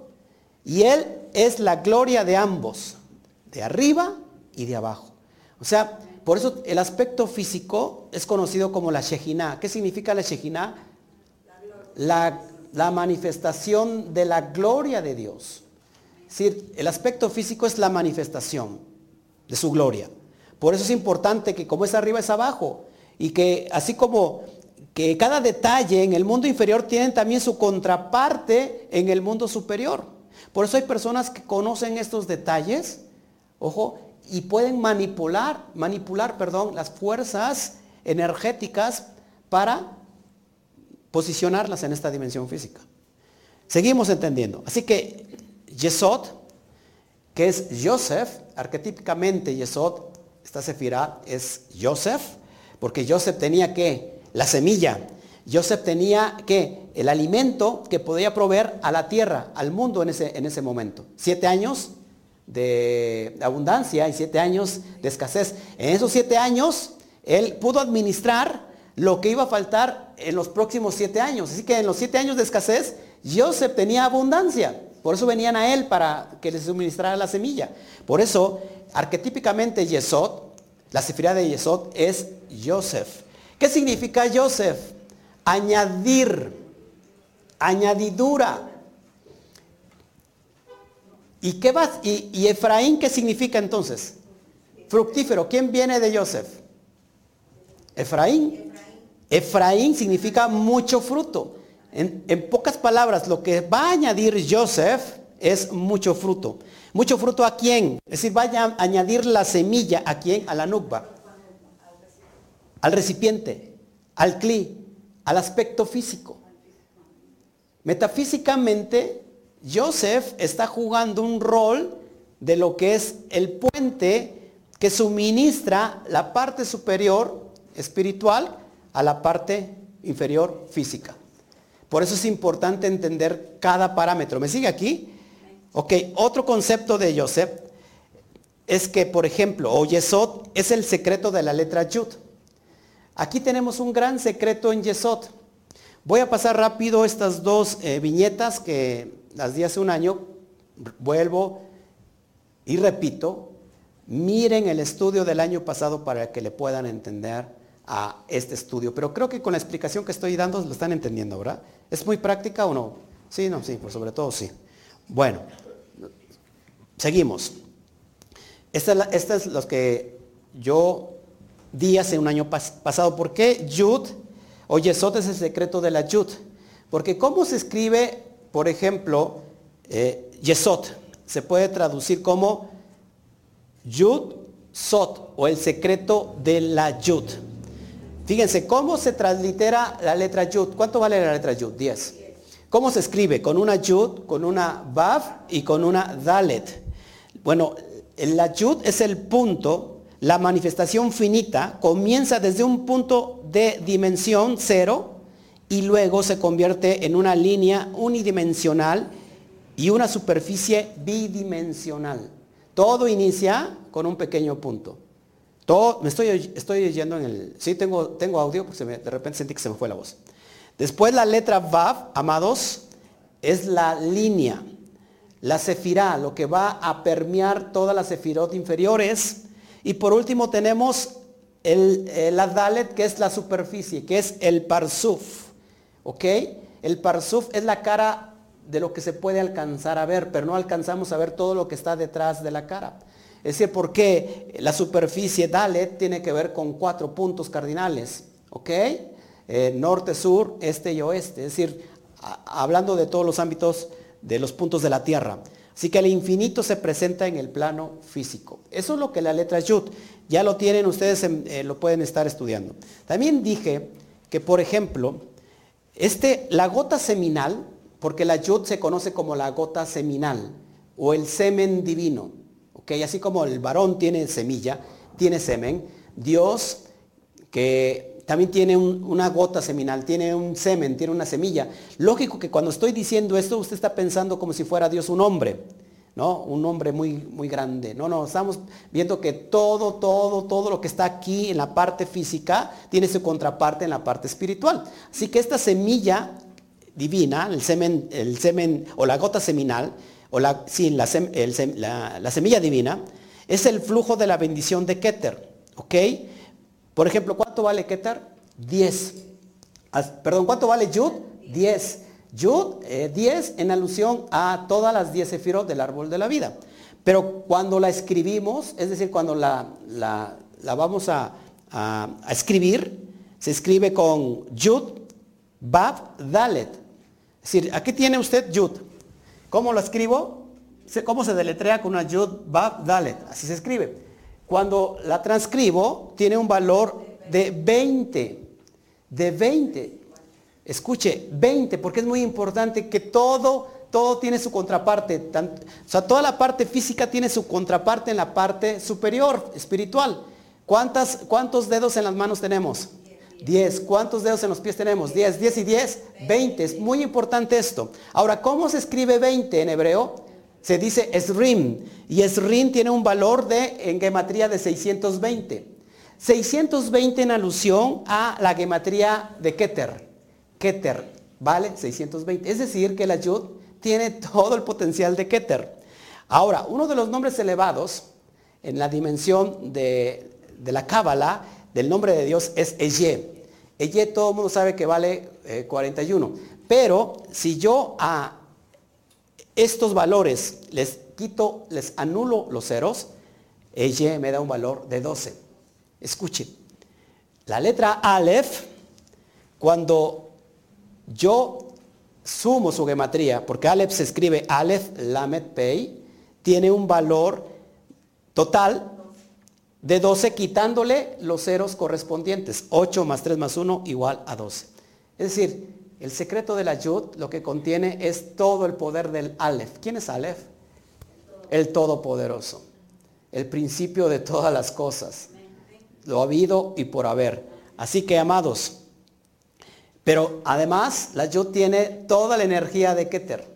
Y Él es la gloria de ambos, de arriba y de abajo. O sea, por eso el aspecto físico es conocido como la Shejina. ¿Qué significa la Shejina? La, la, manifestación de la gloria de Dios. Decir, el aspecto físico es la manifestación de su gloria. Por eso es importante que como es arriba es abajo. Y que así como que cada detalle en el mundo inferior tiene también su contraparte en el mundo superior. Por eso hay personas que conocen estos detalles, ojo, y pueden manipular, manipular, perdón, las fuerzas energéticas para posicionarlas en esta dimensión física. Seguimos entendiendo. Así que Yesod, que es Joseph, arquetípicamente Yesod, esta sefirá es Joseph, porque Joseph tenía que la semilla. Joseph tenía que el alimento que podía proveer a la tierra, al mundo en ese, en ese momento. Siete años de abundancia y siete años de escasez. En esos siete años, él pudo administrar lo que iba a faltar en los próximos siete años. Así que en los siete años de escasez, Joseph tenía abundancia. Por eso venían a él para que les suministrara la semilla. Por eso, arquetípicamente Yesod, la cifra de Yesod es Joseph. ¿Qué significa Joseph? Añadir, añadidura. ¿Y qué va? ¿Y, Efraín qué significa entonces? Fructífero. ¿Quién viene de Joseph? Efraín. Efraín significa mucho fruto. En, pocas palabras, lo que va a añadir Joseph es mucho fruto. ¿Mucho fruto a quién? Es decir, vaya a añadir la semilla a quién? A la nukba al recipiente, al cli, al aspecto físico. Metafísicamente, Joseph está jugando un rol de lo que es el puente que suministra la parte superior espiritual a la parte inferior física. Por eso es importante entender cada parámetro. ¿Me sigue aquí? Ok, otro concepto de Joseph es que, por ejemplo, o Yesod es el secreto de la letra Yud. Aquí tenemos un gran secreto en Yesod. Voy a pasar rápido estas dos eh, viñetas que las di hace un año. Vuelvo y repito, miren el estudio del año pasado para que le puedan entender a este estudio. Pero creo que con la explicación que estoy dando lo están entendiendo, ¿verdad? ¿Es muy práctica o no? Sí, no, sí, por sobre todo sí. Bueno, seguimos. Esta es, esta es lo que yo días en un año pasado. ¿Por qué Yud o Yesod es el secreto de la Yud? Porque ¿cómo se escribe, por ejemplo, eh, Yesod? Se puede traducir como Yud Sot o el secreto de la Yud. Fíjense, ¿cómo se translitera la letra Yud? ¿Cuánto vale la letra Yud? 10. ¿Cómo se escribe? Con una yud, con una vav y con una dalet. Bueno, la yud es el punto, la manifestación finita comienza desde un punto de dimensión cero y luego se convierte en una línea unidimensional y una superficie bidimensional. Todo inicia con un pequeño punto. Todo, me estoy, estoy en el... Sí, tengo, tengo audio, porque de repente sentí que se me fue la voz. Después la letra Vav, amados, es la línea. La sefirá, lo que va a permear todas las sefirot inferiores. Y por último tenemos el, la dalet, que es la superficie, que es el parsuf. ¿Ok? El parsuf es la cara de lo que se puede alcanzar a ver, pero no alcanzamos a ver todo lo que está detrás de la cara. Es decir, porque la superficie Dalet tiene que ver con cuatro puntos cardinales, ¿ok? Eh, norte, sur, este y oeste. Es decir, hablando de todos los ámbitos de los puntos de la Tierra. Así que el infinito se presenta en el plano físico. Eso es lo que la letra Yud. Ya lo tienen ustedes, eh, lo pueden estar estudiando. También dije que, por ejemplo, este, la gota seminal, porque la Yud se conoce como la gota seminal o el semen divino. Así como el varón tiene semilla, tiene semen, Dios que también tiene una gota seminal, tiene un semen, tiene una semilla. Lógico que cuando estoy diciendo esto, usted está pensando como si fuera Dios un hombre, ¿no? Un hombre muy, muy grande. No, no, estamos viendo que todo, todo, todo lo que está aquí en la parte física tiene su contraparte en la parte espiritual. Así que esta semilla divina, el semen, el semen o la gota seminal, o la, la, semilla divina, es el flujo de la bendición de Keter. ¿Ok? Por ejemplo, ¿cuánto vale Keter? 10. Perdón, ¿cuánto vale Yud? 10. Yud, 10 eh, en alusión a todas las 10 sefirot del árbol de la vida. Pero cuando la escribimos, es decir, cuando la, la, vamos a, a, escribir, se escribe con Yud, Bab, Dalet. Es decir, aquí tiene usted Yud. ¿Cómo lo escribo? ¿Cómo se deletrea con una Yud, Bab, Dalet? Así se escribe. Cuando la transcribo, tiene un valor de 20. De 20. Escuche, 20, porque es muy importante que todo, todo tiene su contraparte. o sea, toda la parte física tiene su contraparte en la parte superior, espiritual. ¿Cuántas, ¿Cuántos dedos en las manos tenemos? 10. ¿Cuántos dedos en los pies tenemos? 10. 10 y 10, 20. Es muy importante esto. Ahora, ¿cómo se escribe 20 en hebreo? Se dice esrim. Y esrim tiene un valor de, en gematría de 620. 620 en alusión a la gematría de Keter. Keter, ¿vale? 620. Es decir, que la Yud tiene todo el potencial de Keter. Ahora, uno de los nombres elevados en la dimensión de, de la Cábala del nombre de Dios es Eye. Eye todo el mundo sabe que vale 41. Eh, Pero si yo a estos valores les quito, les anulo los ceros, Eye me da un valor de 12. Escuche, la letra Aleph, cuando yo sumo su gematría, porque Aleph se escribe Aleph Lamed Pei, tiene un valor total de 12 quitándole los ceros correspondientes. 8 más 3 más 1 igual a 12. Es decir, el secreto de la Yud lo que contiene es todo el poder del Aleph. ¿Quién es Aleph? El Todopoderoso. El principio de todas las cosas. Lo ha habido y por haber. Así que, amados, pero además la Yud tiene toda la energía de Keter.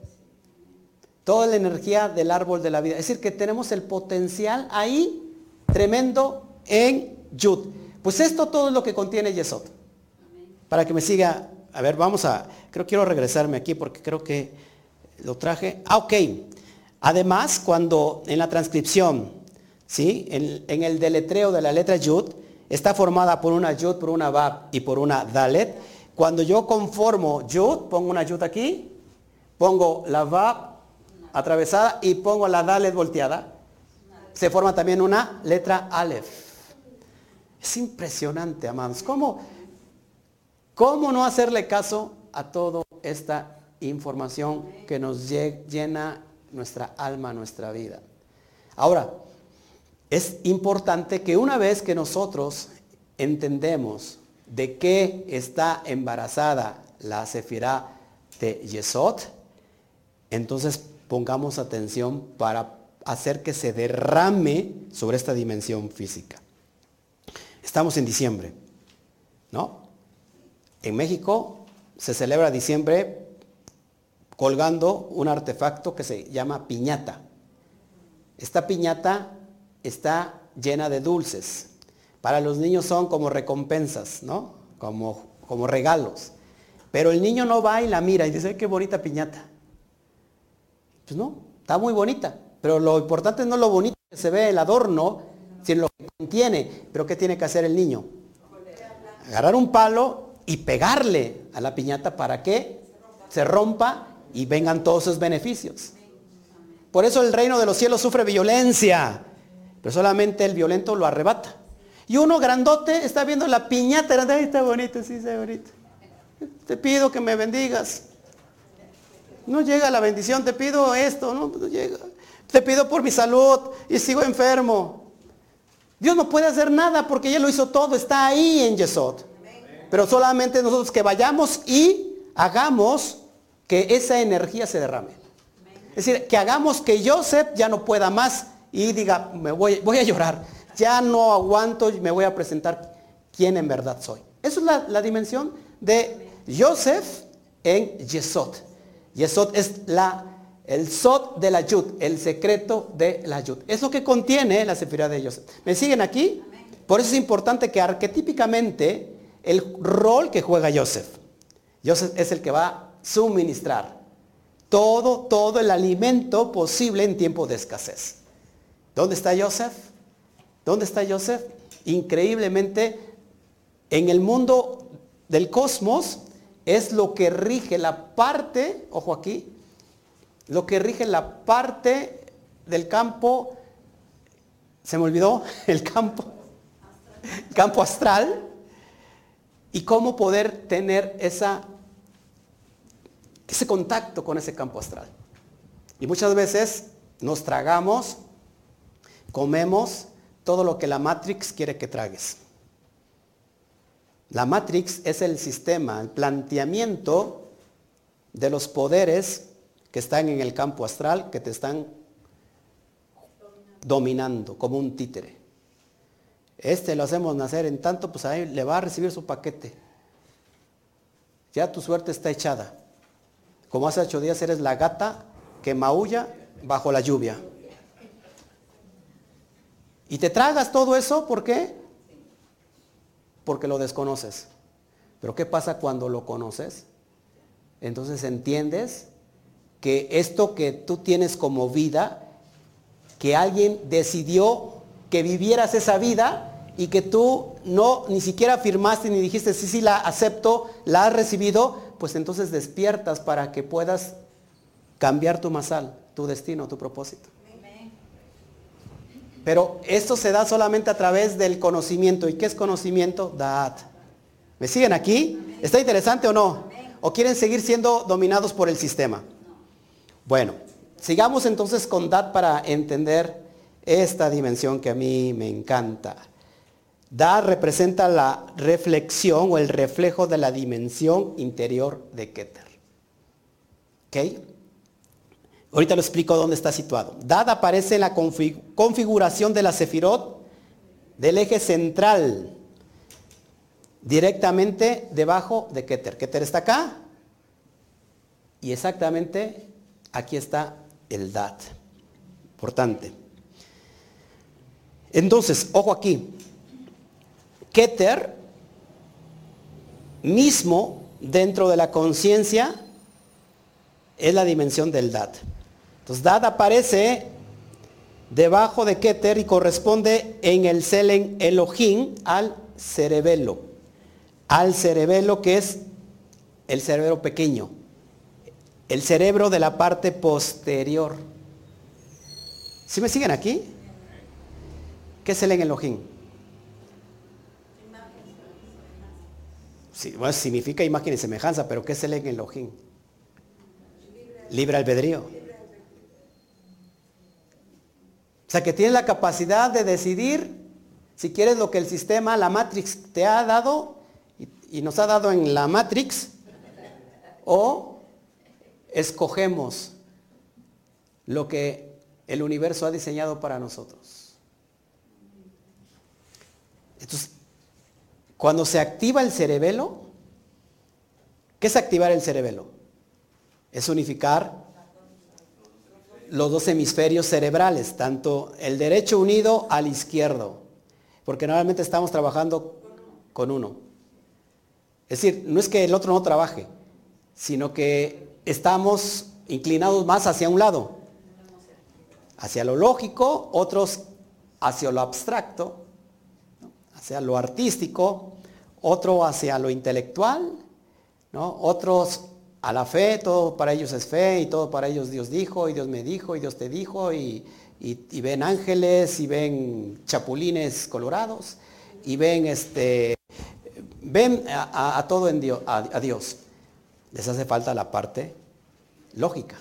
Toda la energía del árbol de la vida. Es decir, que tenemos el potencial ahí tremendo en Yud. Pues esto todo es lo que contiene Yesod. Para que me siga, a ver, vamos a, creo quiero regresarme aquí porque creo que lo traje. Ah, ok. Además, cuando en la transcripción, ¿sí? En, el deletreo de la letra Yud, está formada por una Yud, por una Bab y por una Dalet. Cuando yo conformo Yud, pongo una Yud aquí, pongo la Bab atravesada y pongo la Dalet volteada, se forma también una letra Aleph. Es impresionante, amados. ¿Cómo, ¿Cómo no hacerle caso a toda esta información que nos llena nuestra alma, nuestra vida? Ahora, es importante que una vez que nosotros entendemos de qué está embarazada la Sefirá de Yesod, entonces pongamos atención para hacer que se derrame sobre esta dimensión física. Estamos en diciembre, ¿no? En México se celebra diciembre colgando un artefacto que se llama piñata. Esta piñata está llena de dulces. Para los niños son como recompensas, ¿no? Como, como regalos. Pero el niño no va y la mira y dice, qué bonita piñata. Pues no, está muy bonita. Pero lo importante no es lo bonito que se ve el adorno, sino lo que contiene. Pero ¿qué tiene que hacer el niño? Agarrar un palo y pegarle a la piñata para que se rompa y vengan todos sus beneficios. Por eso el reino de los cielos sufre violencia, pero solamente el violento lo arrebata. Y uno grandote está viendo la piñata, Ay, está bonito, sí, está bonito. Te pido que me bendigas. No llega la bendición, te pido esto, no llega. Te pido por mi salud y sigo enfermo. Dios no puede hacer nada porque ya lo hizo todo, está ahí en Yesod. Pero solamente nosotros que vayamos y hagamos que esa energía se derrame. Es decir, que hagamos que Joseph ya no pueda más y diga, me voy, voy a llorar, ya no aguanto y me voy a presentar quién en verdad soy. Esa es la, dimensión de Joseph en Yesod. Yesod es la, el Sod de la Yud, el secreto de la Yud. Es lo que contiene la sefirá de Joseph. ¿Me siguen aquí? Por eso es importante que arquetípicamente el rol que juega Joseph. Joseph es el que va suministrar todo, todo el alimento posible en tiempo de escasez. ¿Dónde está Joseph? ¿Dónde está Joseph? Increíblemente, en el mundo del cosmos es lo que rige la parte, ojo aquí, lo que rige la parte del campo, se me olvidó, el campo, campo astral, y cómo poder tener ese contacto con ese campo astral. Y muchas veces nos tragamos, comemos todo lo que la Matrix quiere que tragues. La Matrix es el sistema, el planteamiento de los poderes que están en el campo astral, que te están dominando como un títere. Este lo hacemos nacer en tanto, pues ahí le va a recibir su paquete. Ya tu suerte está echada. Como hace ocho días eres la gata que maulla bajo la lluvia. Y te tragas todo eso, ¿por qué? Porque lo desconoces. Pero ¿qué pasa cuando lo conoces? Entonces entiendes que esto que tú tienes como vida, que alguien decidió que vivieras esa vida y que tú no ni siquiera firmaste ni dijiste, sí, sí, la acepto, la has recibido, pues entonces despiertas para que puedas cambiar tu masal, tu destino, tu propósito. Pero esto se da solamente a través del conocimiento. ¿Y qué es conocimiento? Dad. ¿Me siguen aquí? ¿Está interesante o no? ¿O quieren seguir siendo dominados por el sistema? Bueno, sigamos entonces con Dad para entender esta dimensión que a mí me encanta. Da representa la reflexión o el reflejo de la dimensión interior de Keter. ¿Ok? Ahorita lo explico dónde está situado. Dad aparece en la configuración de la Sefirot del eje central, directamente debajo de Keter. Keter está acá y exactamente aquí está el Dad. Importante. Entonces, ojo aquí, Keter mismo dentro de la conciencia es la dimensión del Dad. Entonces Dad aparece debajo de Keter y corresponde en el Selen Elohim al cerebelo. Al cerebelo que es el cerebro pequeño. El cerebro de la parte posterior. ¿Sí me siguen aquí? ¿Qué es Selen Elohim? Sí, bueno, significa imagen y semejanza, pero ¿qué es el en Elohim? Libre albedrío. O sea, que tienes la capacidad de decidir si quieres lo que el sistema, la Matrix, te ha dado y, y nos ha dado en la Matrix, o escogemos lo que el universo ha diseñado para nosotros. Entonces, cuando se activa el cerebelo, ¿qué es activar el cerebelo? Es unificar los dos hemisferios cerebrales, tanto el derecho unido al izquierdo, porque normalmente estamos trabajando con uno. Es decir, no es que el otro no trabaje, sino que estamos inclinados más hacia un lado, hacia lo lógico, otros hacia lo abstracto, hacia lo artístico, otro hacia lo intelectual, ¿no? otros a la fe, todo para ellos es fe y todo para ellos Dios dijo y Dios me dijo y Dios te dijo y, ven ángeles y ven chapulines colorados y ven este ven a, todo en Dios, a Dios. Les hace falta la parte lógica.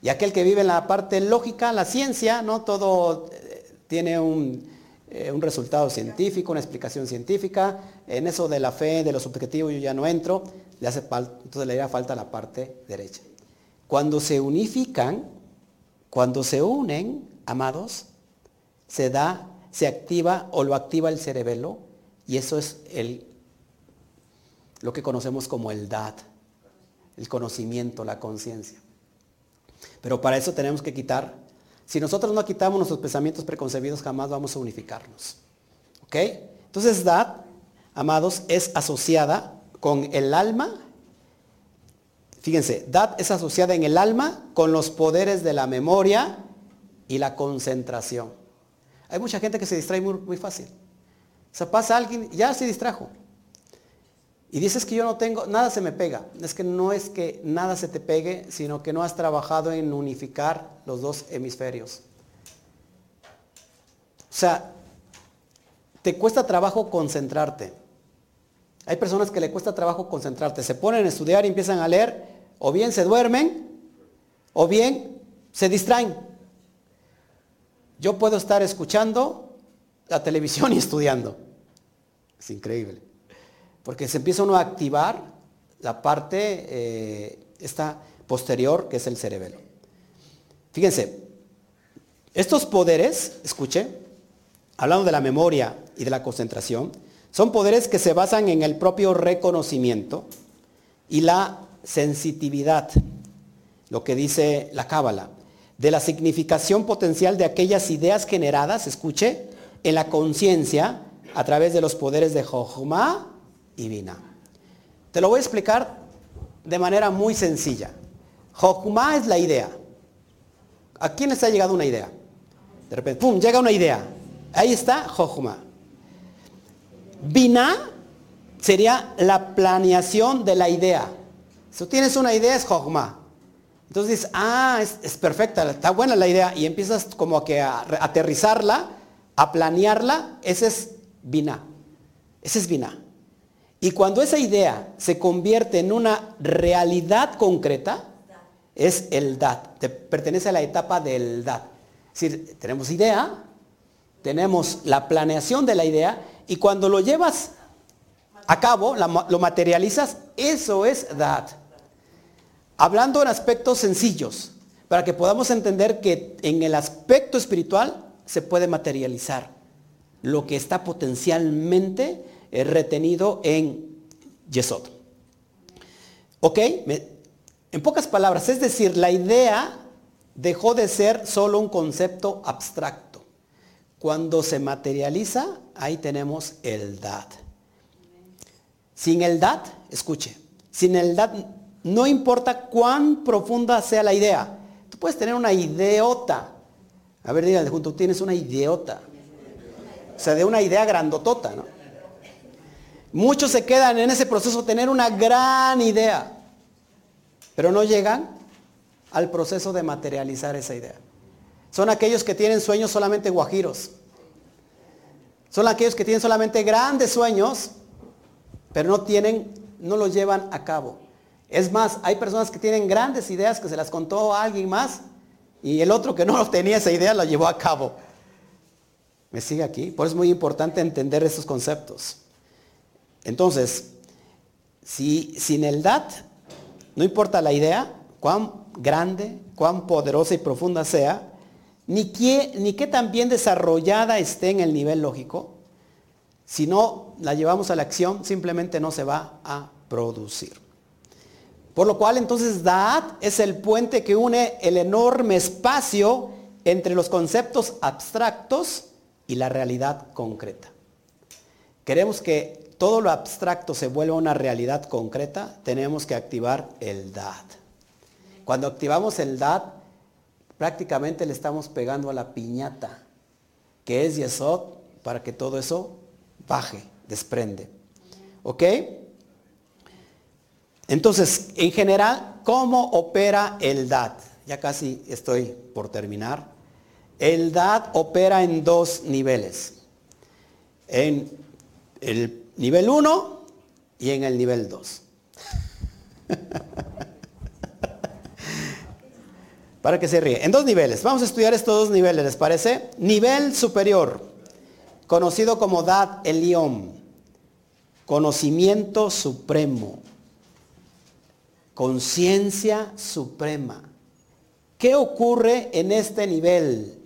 Y aquel que vive en la parte lógica, la ciencia, no todo eh, tiene un, eh, un resultado científico, una explicación científica. En eso de la fe, de los objetivos, yo ya no entro. Le hace entonces le haría falta la parte derecha. Cuando se unifican, cuando se unen, amados, se da, se activa o lo activa el cerebelo y eso es lo que conocemos como el DAD, el conocimiento, la conciencia. Pero para eso tenemos que quitar, si nosotros no quitamos nuestros pensamientos preconcebidos, jamás vamos a unificarnos. ¿Ok? Entonces, DAD, amados, es asociada con el alma. Fíjense, DAD es asociada en el alma con los poderes de la memoria y la concentración. Hay mucha gente que se distrae muy, muy fácil. O sea, pasa alguien, ya se distrajo. Y dices que yo no tengo, nada se me pega. Es que no es que nada se te pegue, sino que no has trabajado en unificar los dos hemisferios. O sea, te cuesta trabajo concentrarte. Hay personas que le cuesta trabajo concentrarte. Se ponen a estudiar y empiezan a leer, o bien se duermen, o bien se distraen. Yo puedo estar escuchando la televisión y estudiando. Es increíble porque se empieza uno a activar la parte, eh, esta posterior, que es el cerebelo. Fíjense, estos poderes, escuche, hablando de la memoria y de la concentración, son poderes que se basan en el propio reconocimiento y la sensitividad, lo que dice la cábala, de la significación potencial de aquellas ideas generadas, escuche, en la conciencia a través de los poderes de Jochma y Te lo voy a explicar de manera muy sencilla. Jokma es la idea. ¿A quién les ha llegado una idea? De repente, ¡pum!, llega una idea. Ahí está Jokma. Bina sería la planeación de la idea. Si tienes una idea es Jokma. Entonces dices, ah, es, perfecta, está buena la idea. Y empiezas como que a aterrizarla, a planearla. Ese es Bina. Ese es Bina. Y cuando esa idea se convierte en una realidad concreta, es el DAT. Te pertenece a la etapa del DAT. Es decir, tenemos idea, tenemos la planeación de la idea y cuando lo llevas a cabo, lo materializas, eso es DAT. Hablando en aspectos sencillos, para que podamos entender que en el aspecto espiritual se puede materializar lo que está potencialmente retenido en Yesod. ¿Ok? En pocas palabras, es decir, la idea dejó de ser solo un concepto abstracto. Cuando se materializa, ahí tenemos el dad. Sin el dad, escuche, sin el dad, no importa cuán profunda sea la idea. Tú puedes tener una ideota. A ver, díganle junto, tienes una ideota. O sea, de una idea grandotota, ¿no? Muchos se quedan en ese proceso tener una gran idea, pero no llegan al proceso de materializar esa idea. Son aquellos que tienen sueños solamente guajiros. Son aquellos que tienen solamente grandes sueños, pero no tienen, no los llevan a cabo. Es más, hay personas que tienen grandes ideas que se las contó a alguien más y el otro que no tenía esa idea la llevó a cabo. ¿Me sigue aquí? Por eso es muy importante entender estos conceptos. Entonces, si sin el DAT, no importa la idea, cuán grande, cuán poderosa y profunda sea, ni que, ni tan bien desarrollada esté en el nivel lógico, si no la llevamos a la acción, simplemente no se va a producir. Por lo cual entonces Da'at es el puente que une el enorme espacio entre los conceptos abstractos y la realidad concreta. Queremos que todo lo abstracto se vuelva una realidad concreta, tenemos que activar el DAD. Cuando activamos el DAD, prácticamente le estamos pegando a la piñata, que es Yesod, para que todo eso baje, desprende. ¿Ok? Entonces, en general, ¿cómo opera el DAD? Ya casi estoy por terminar. El DAD opera en dos niveles. En el nivel 1 y en el nivel 2. Para que se ríe. En dos niveles. Vamos a estudiar estos dos niveles, ¿les parece? Nivel superior, conocido como Dad Elión, conocimiento supremo, conciencia suprema. ¿Qué ocurre en este nivel?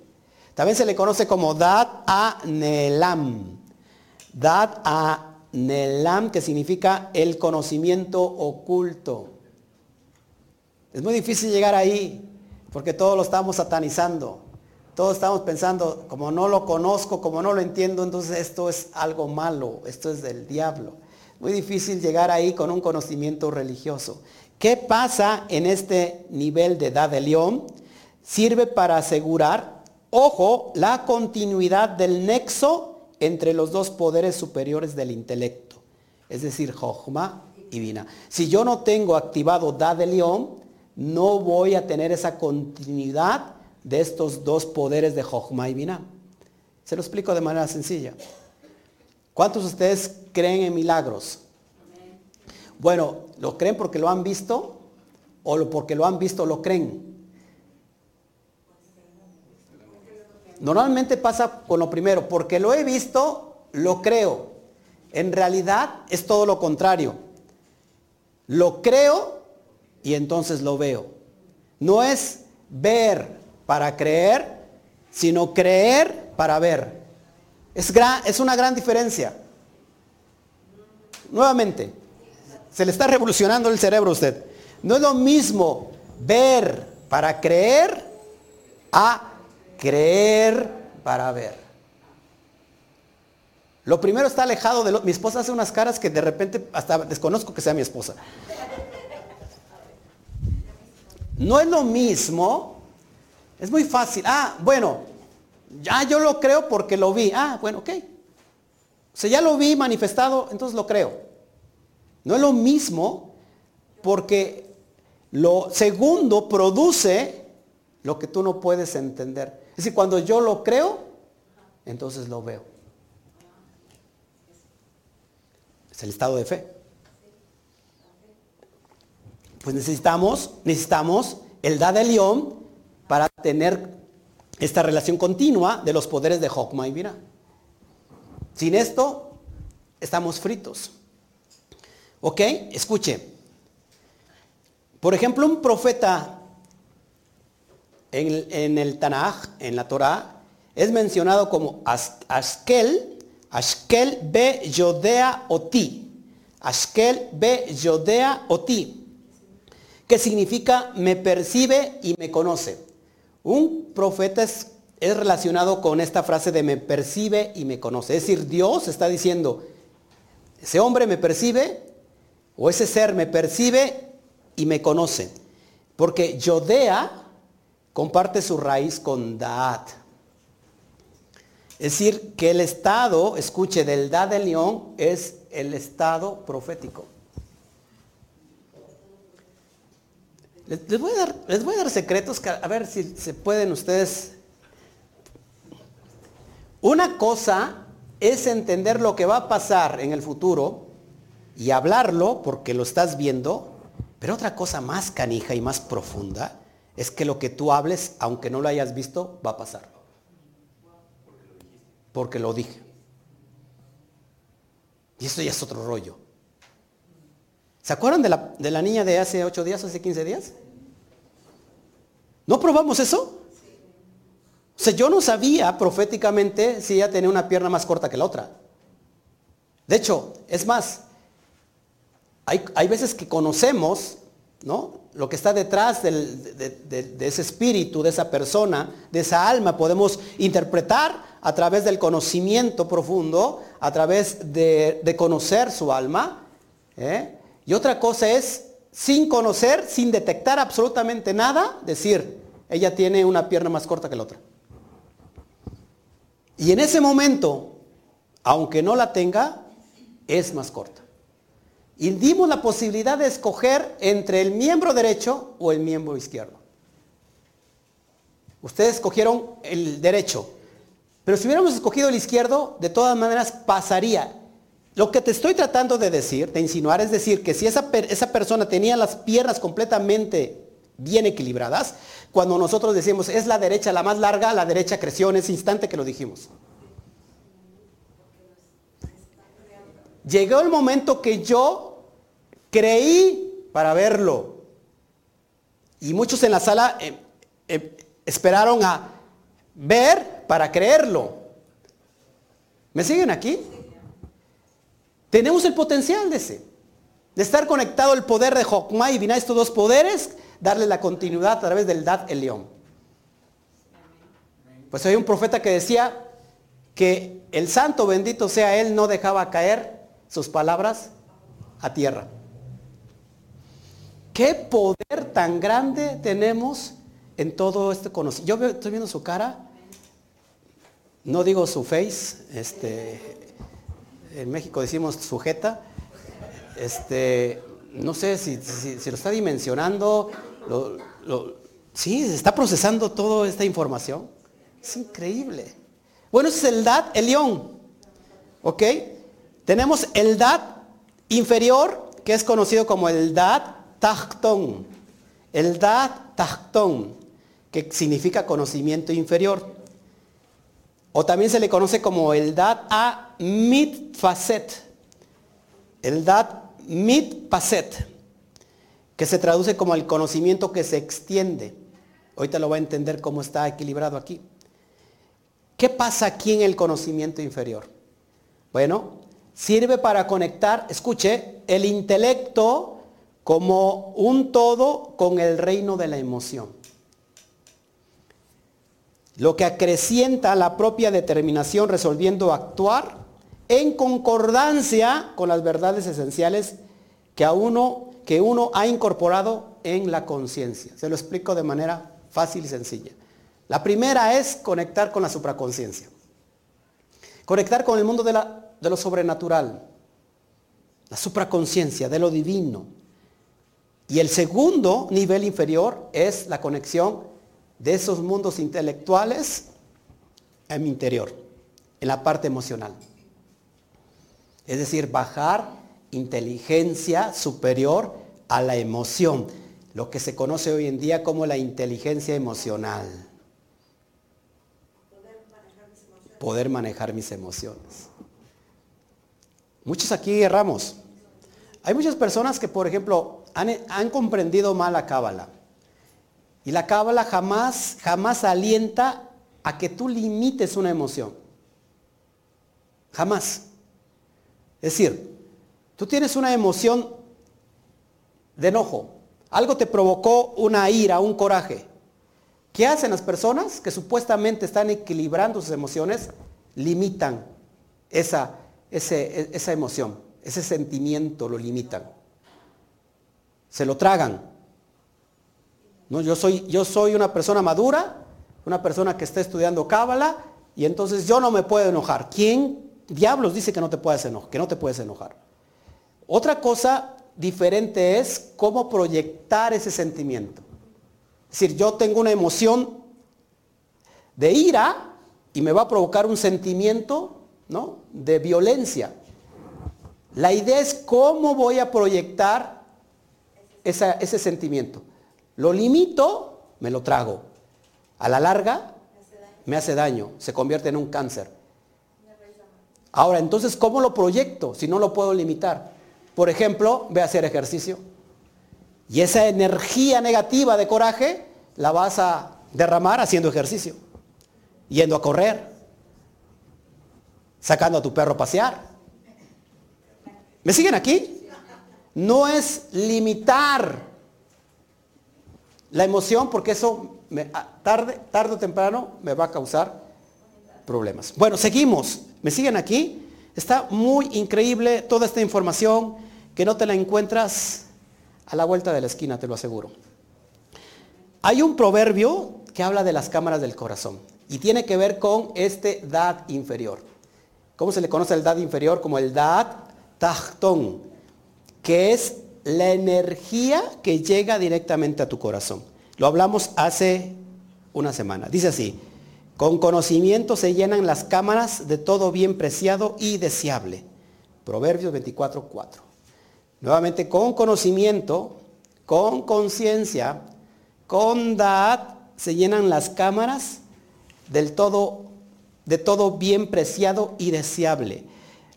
También se le conoce como Dad Anelam. Dad Anelam, que significa el conocimiento oculto. Es muy difícil llegar ahí, porque todos lo estamos satanizando. Todos estamos pensando, como no lo conozco, como no lo entiendo, entonces esto es algo malo, esto es del diablo. Muy difícil llegar ahí con un conocimiento religioso. ¿Qué pasa en este nivel de edad de león? Sirve para asegurar Ojo, la continuidad del nexo entre los dos poderes superiores del intelecto, es decir, Jochma y Vina. Si yo no tengo activado Da de León, no voy a tener esa continuidad de estos dos poderes de Jochma y Vina. Se lo explico de manera sencilla. ¿Cuántos de ustedes creen en milagros? Bueno, ¿lo creen porque lo han visto o porque lo han visto lo creen? Normalmente pasa con lo primero, porque lo he visto, lo creo. En realidad es todo lo contrario. Lo creo y entonces lo veo. No es ver para creer, sino creer para ver. Es, una gran diferencia. Nuevamente, se le está revolucionando el cerebro a usted. No es lo mismo ver para creer a creer para ver. Lo primero está alejado de lo... Mi esposa hace unas caras que de repente hasta desconozco que sea mi esposa. No es lo mismo. Es muy fácil. Ah, bueno, ya yo lo creo porque lo vi. Ah, bueno, ok. O sea, ya lo vi manifestado, entonces lo creo. No es lo mismo porque lo segundo produce lo que tú no puedes entender. Es decir, cuando yo lo creo, entonces lo veo. Es el estado de fe. Pues necesitamos, necesitamos el da de león para tener esta relación continua de los poderes de Hokma y Vira. Sin esto, estamos fritos. ¿Ok? Escuche. Por ejemplo, un profeta en, el Tanaj, en la Torah, es mencionado como Ashkel, Ashkel be Yodea Oti. Ashkel be Yodea Oti. Que significa me percibe y me conoce. Un profeta es, es relacionado con esta frase de me percibe y me conoce. Es decir, Dios está diciendo, ese hombre me percibe o ese ser me percibe y me conoce. Porque Yodea comparte su raíz con Daat. Es decir, que el estado, escuche, del Daat de León es el estado profético. Les voy a dar secretos, a ver si se pueden ustedes. Una cosa es entender lo que va a pasar en el futuro y hablarlo porque lo estás viendo, pero otra cosa más canija y más profunda es que lo que tú hables, aunque no lo hayas visto, va a pasar. Porque lo dije. Y esto ya es otro rollo. ¿Se acuerdan de la, de la niña de hace 8 días, hace 15 días? ¿No probamos eso? O sea, yo no sabía proféticamente si ella tenía una pierna más corta que la otra. De hecho, es más, hay, hay veces que conocemos, ¿no? Lo que está detrás de, ese espíritu, de esa persona, de esa alma, podemos interpretar a través del conocimiento profundo, a través de, de conocer su alma. ¿eh? Y otra cosa es, sin conocer, sin detectar absolutamente nada, decir, ella tiene una pierna más corta que la otra. Y en ese momento, aunque no la tenga, es más corta. Y dimos la posibilidad de escoger entre el miembro derecho o el miembro izquierdo. Ustedes escogieron el derecho. Pero si hubiéramos escogido el izquierdo, de todas maneras pasaría. Lo que te estoy tratando de decir, de insinuar, es decir, que si esa, esa persona tenía las piernas completamente bien equilibradas, cuando nosotros decimos es la derecha la más larga, la derecha creció en ese instante que lo dijimos. Llegó el momento que yo creí para verlo. Y muchos en la sala eh, eh, esperaron a ver para creerlo. ¿Me siguen aquí? Tenemos el potencial de ese. De estar conectado el poder de Jokma y Binah, estos dos poderes, darle la continuidad a través del Dad el León. Pues hay un profeta que decía que el santo bendito sea él no dejaba caer sus palabras a tierra. ¿Qué poder tan grande tenemos en todo este conocimiento? Yo estoy viendo su cara, no digo su face, este, en México decimos sujeta, este, no sé si, lo está dimensionando, lo, sí, está procesando toda esta información. Es increíble. Bueno, ese es el DAT, el león. ¿Ok? Tenemos el DAT inferior, que es conocido como el DAT Tachton. El DAT Tachton, que significa conocimiento inferior. O también se le conoce como el Dat a Mitfaset. El Dat Mitpaset, que se traduce como el conocimiento que se extiende. Ahorita lo va a entender cómo está equilibrado aquí. ¿Qué pasa aquí en el conocimiento inferior? Bueno, sirve para conectar, escuche, el intelecto como un todo con el reino de la emoción lo que acrecienta la propia determinación resolviendo actuar en concordancia con las verdades esenciales que, a uno, que uno ha incorporado en la conciencia. Se lo explico de manera fácil y sencilla. La primera es conectar con la supraconciencia. Conectar con el mundo de, la- de lo sobrenatural. La supraconciencia, de lo divino. Y el segundo nivel inferior es la conexión de esos mundos intelectuales en mi interior, en la parte emocional. Es decir, bajar inteligencia superior a la emoción, lo que se conoce hoy en día como la inteligencia emocional. Poder manejar mis emociones. Muchos aquí erramos. Hay muchas personas que, por ejemplo, han, comprendido mal la cábala. Y la cábala jamás, jamás alienta a que tú limites una emoción. Jamás. Es decir, tú tienes una emoción de enojo. Algo te provocó una ira, un coraje. ¿Qué hacen las personas que supuestamente están equilibrando sus emociones? Limitan esa, esa emoción, ese sentimiento, lo limitan. Se lo tragan. No, yo, soy, yo soy una persona madura, una persona que está estudiando cábala, y entonces yo no me puedo enojar. ¿Quién diablos dice que no te puedes enojar? Que no te puedes enojar. Otra cosa diferente es cómo proyectar ese sentimiento. Es decir, yo tengo una emoción de ira y me va a provocar un sentimiento ¿no? de violencia. La idea es cómo voy a proyectar ese sentimiento. Lo limito, me lo trago. A la larga, me hace daño, se convierte en un cáncer. Ahora, entonces, ¿cómo lo proyecto si no lo puedo limitar? Por ejemplo, voy a hacer ejercicio. Y esa energía negativa de coraje, la vas a derramar haciendo ejercicio, yendo a correr, sacando a tu perro a pasear. ¿Me siguen aquí? No es limitar la emoción porque eso tarde, tarde o temprano me va a causar problemas. Bueno, seguimos. ¿Me siguen aquí? Está muy increíble toda esta información que no te la encuentras a la vuelta de la esquina, te lo aseguro. Hay un proverbio que habla de las cámaras del corazón y tiene que ver con este dad inferior. ¿Cómo se le conoce el dad inferior? Como el dad tachtón, que es la energía que llega directamente a tu corazón. Lo hablamos hace una semana. Dice así, con conocimiento se llenan las cámaras de todo bien preciado y deseable. Proverbios 24, 4. Nuevamente, con conocimiento, con conciencia, con dad, se llenan las cámaras del todo, de todo bien preciado y deseable.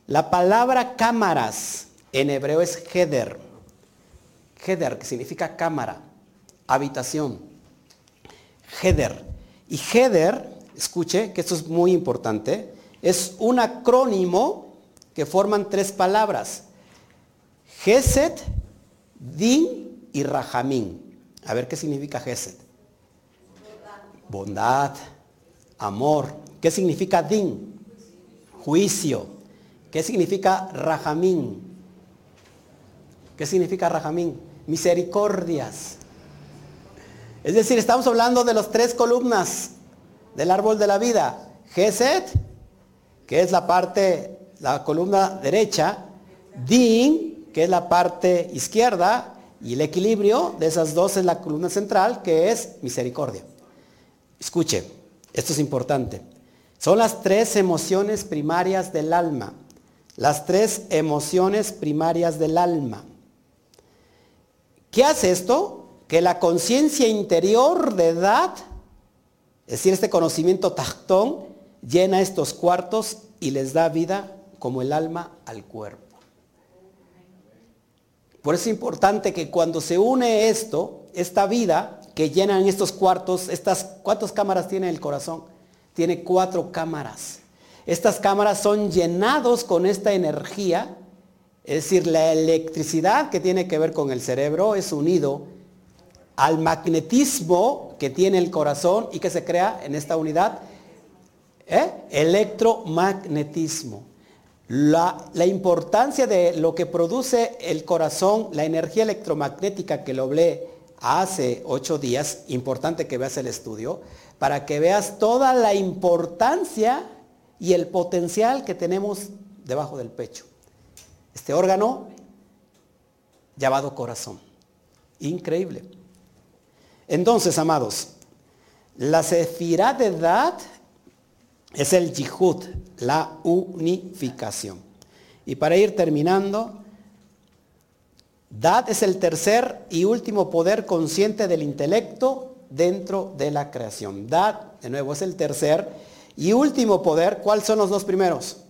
La palabra cámaras en hebreo es heder. Heder, que significa cámara, habitación. Heder. Y heder, escuche que esto es muy importante, es un acrónimo que forman tres palabras. Geset, Din y Rajamín. A ver qué significa Geset. Bondad, amor. ¿Qué significa Din? Juicio. ¿Qué significa Rajamín? ¿Qué significa Rajamín? Misericordias. Es decir, estamos hablando de las tres columnas del árbol de la vida. Geset, que es la parte, la columna derecha. Din, que es la parte izquierda, y el equilibrio de esas dos es la columna central, que es misericordia. Escuche, esto es importante. Son las tres emociones primarias del alma. Las tres emociones primarias del alma. ¿Qué hace esto? Que la conciencia interior de edad, es decir, este conocimiento tactón, llena estos cuartos y les da vida como el alma al cuerpo. Por eso es importante que cuando se une esto, esta vida que llenan estos cuartos, estas, ¿cuántas cámaras tiene el corazón? Tiene cuatro cámaras. Estas cámaras son llenados con esta energía, es decir, la electricidad que tiene que ver con el cerebro es unido al magnetismo que tiene el corazón y que se crea en esta unidad, ¿eh? electromagnetismo. La, importancia de lo que produce el corazón, la energía electromagnética que lo hablé hace ocho días, importante que veas el estudio, para que veas toda la importancia y el potencial que tenemos debajo del pecho. Este órgano llamado corazón. Increíble. Entonces, amados, la sefirá de edad es el yihud, la unificación. Y para ir terminando, Dad es el tercer y último poder consciente del intelecto dentro de la creación. Dad, de nuevo, es el tercer y último poder. ¿Cuáles son los dos primeros?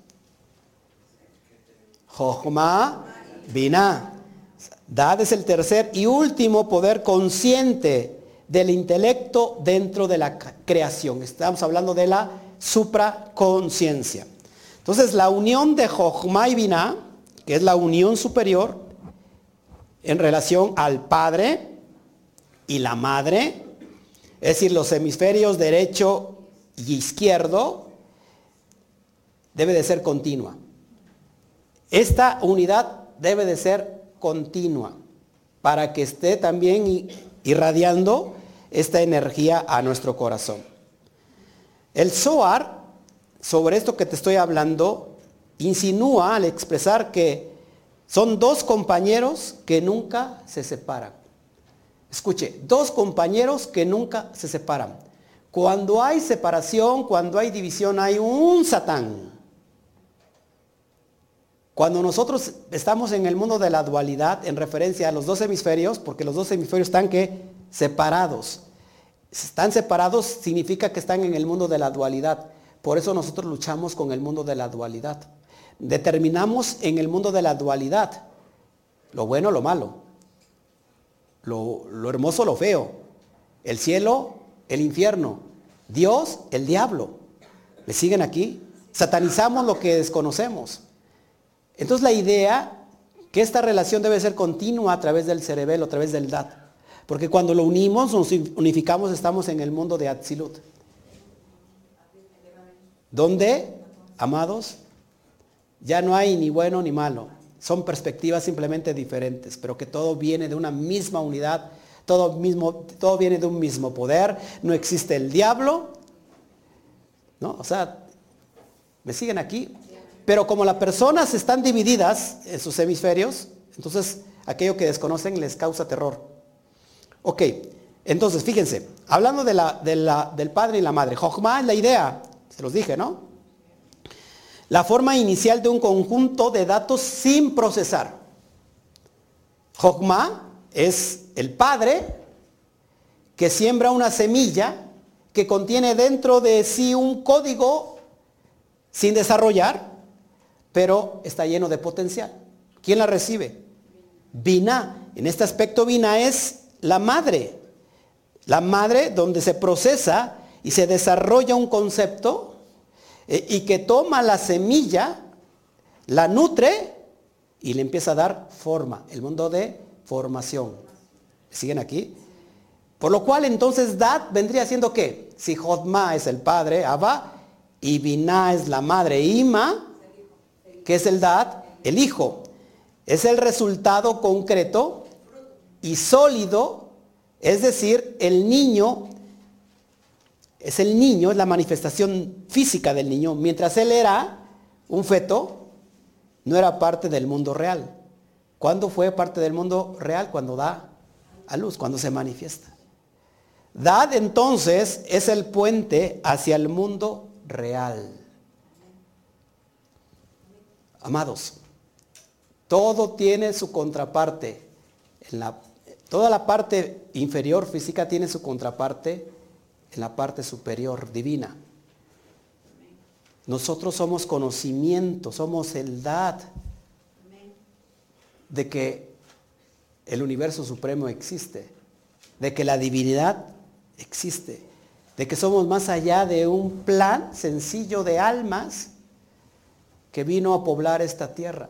Jochma, Binah. Dad es el tercer y último poder consciente del intelecto dentro de la creación. Estamos hablando de la supraconciencia. Entonces la unión de Jochma y Binah, que es la unión superior en relación al padre y la madre, es decir, los hemisferios derecho y izquierdo, debe de ser continua. Esta unidad debe de ser continua para que esté también irradiando esta energía a nuestro corazón. El Zohar, sobre esto que te estoy hablando, insinúa al expresar que son dos compañeros que nunca se separan. Escuche, dos compañeros que nunca se separan. Cuando hay separación, cuando hay división, hay un satán. Cuando nosotros estamos en el mundo de la dualidad, en referencia a los dos hemisferios, porque los dos hemisferios están que separados. Están separados significa que están en el mundo de la dualidad. Por eso nosotros luchamos con el mundo de la dualidad. Determinamos en el mundo de la dualidad lo bueno, lo malo, lo, hermoso, lo feo, El cielo, el infierno. Dios, el diablo. ¿Me siguen aquí? Satanizamos lo que desconocemos. Entonces la idea que esta relación debe ser continua a través del cerebelo, a través del DAT. Porque cuando lo unimos, nos unificamos, estamos en el mundo de Atzilut. ¿Dónde, amados? Ya no hay ni bueno ni malo. Son perspectivas simplemente diferentes, pero que todo viene de una misma unidad, todo, mismo, todo viene de un mismo poder. No existe el diablo. ¿No? O sea, ¿me siguen aquí? Pero como las personas están divididas en sus hemisferios, entonces aquello que desconocen les causa terror. Ok, entonces fíjense, hablando de la, del padre y la madre, Jochma es la idea, se los dije, ¿no? La forma inicial de un conjunto de datos sin procesar. Jochma es el padre que siembra una semilla que contiene dentro de sí un código sin desarrollar pero está lleno de potencial. ¿Quién la recibe? Vina. En este aspecto Vina es la madre. La madre donde se procesa y se desarrolla un concepto eh, y que toma la semilla, la nutre y le empieza a dar forma. El mundo de formación. ¿Siguen aquí? Por lo cual entonces Dad vendría siendo qué? Si Jodma es el padre, Abba, y Vina es la madre, Ima, ¿Qué es el dad? El hijo. Es el resultado concreto y sólido, es decir, el niño es el niño, es la manifestación física del niño. Mientras él era un feto, no era parte del mundo real. ¿Cuándo fue parte del mundo real? Cuando da a luz, cuando se manifiesta. Dad entonces es el puente hacia el mundo real. Amados, todo tiene su contraparte. En la, toda la parte inferior física tiene su contraparte en la parte superior divina. Nosotros somos conocimiento, somos el dad de que el universo supremo existe, de que la divinidad existe, de que somos más allá de un plan sencillo de almas que vino a poblar esta tierra,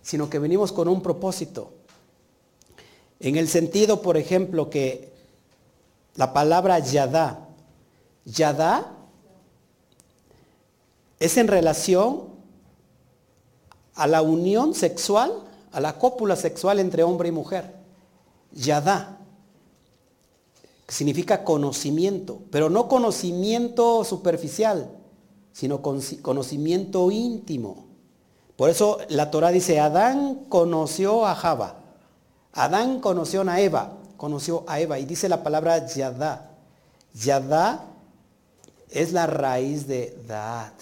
sino que venimos con un propósito. En el sentido, por ejemplo, que la palabra yadá, yadá es en relación a la unión sexual, a la cópula sexual entre hombre y mujer. Yadá significa conocimiento, pero no conocimiento superficial, sino conocimiento íntimo. Por eso la Torah dice, Adán conoció a Java, Adán conoció a Eva, conoció a Eva, y dice la palabra Yadá. Yadá es la raíz de Daat.